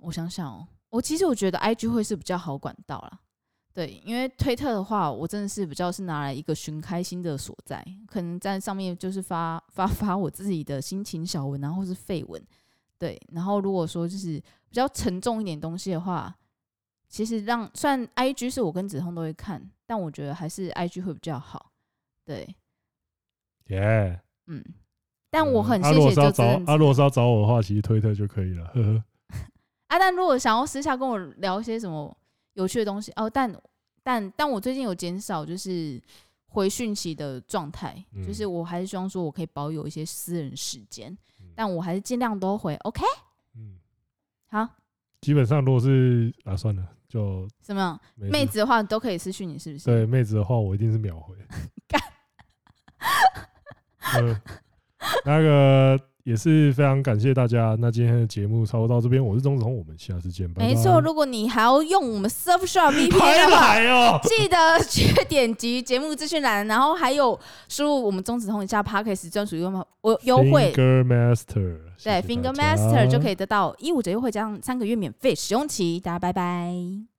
[SPEAKER 2] 我想想哦，我其实我觉得 IG 会是比较好管道啦。对，因为推特的话，我真的是比较是拿来一个寻开心的所在，可能在上面就是发发发我自己的心情小文，然后是废文。对，然后如果说就是比较沉重一点东西的话。其实让算 IG 是我跟子通都会看，但我觉得还是 IG 会比较好。对，
[SPEAKER 1] 耶、yeah.，嗯，
[SPEAKER 2] 但我很谢谢就、嗯。啊，如果要找
[SPEAKER 1] 啊，如果是要找我的话，其实推特就可以了。呵呵。
[SPEAKER 2] 啊，但如果想要私下跟我聊一些什么有趣的东西哦，但但但我最近有减少就是回讯息的状态、嗯，就是我还是希望说我可以保有一些私人时间、嗯，但我还是尽量都回。OK，嗯，好。
[SPEAKER 1] 基本上，如果是啊，算了，就
[SPEAKER 2] 什么妹子的话都可以私讯你，是不是？
[SPEAKER 1] 对，妹子的话我一定是秒回。干。呃，那个。也是非常感谢大家。那今天的节目差不多到这边，我是钟子彤，我们下次见。
[SPEAKER 2] 没错，如果你还要用我们 Surfshark VPN 的话，哦、记得去点击节目资讯栏，然后还有输入我们钟子彤以下 Podcast 专属优我优惠。
[SPEAKER 1] Finger Master，
[SPEAKER 2] 对，Finger Master 就可以得到一五折优惠加上三个月免费使用期。大家拜拜。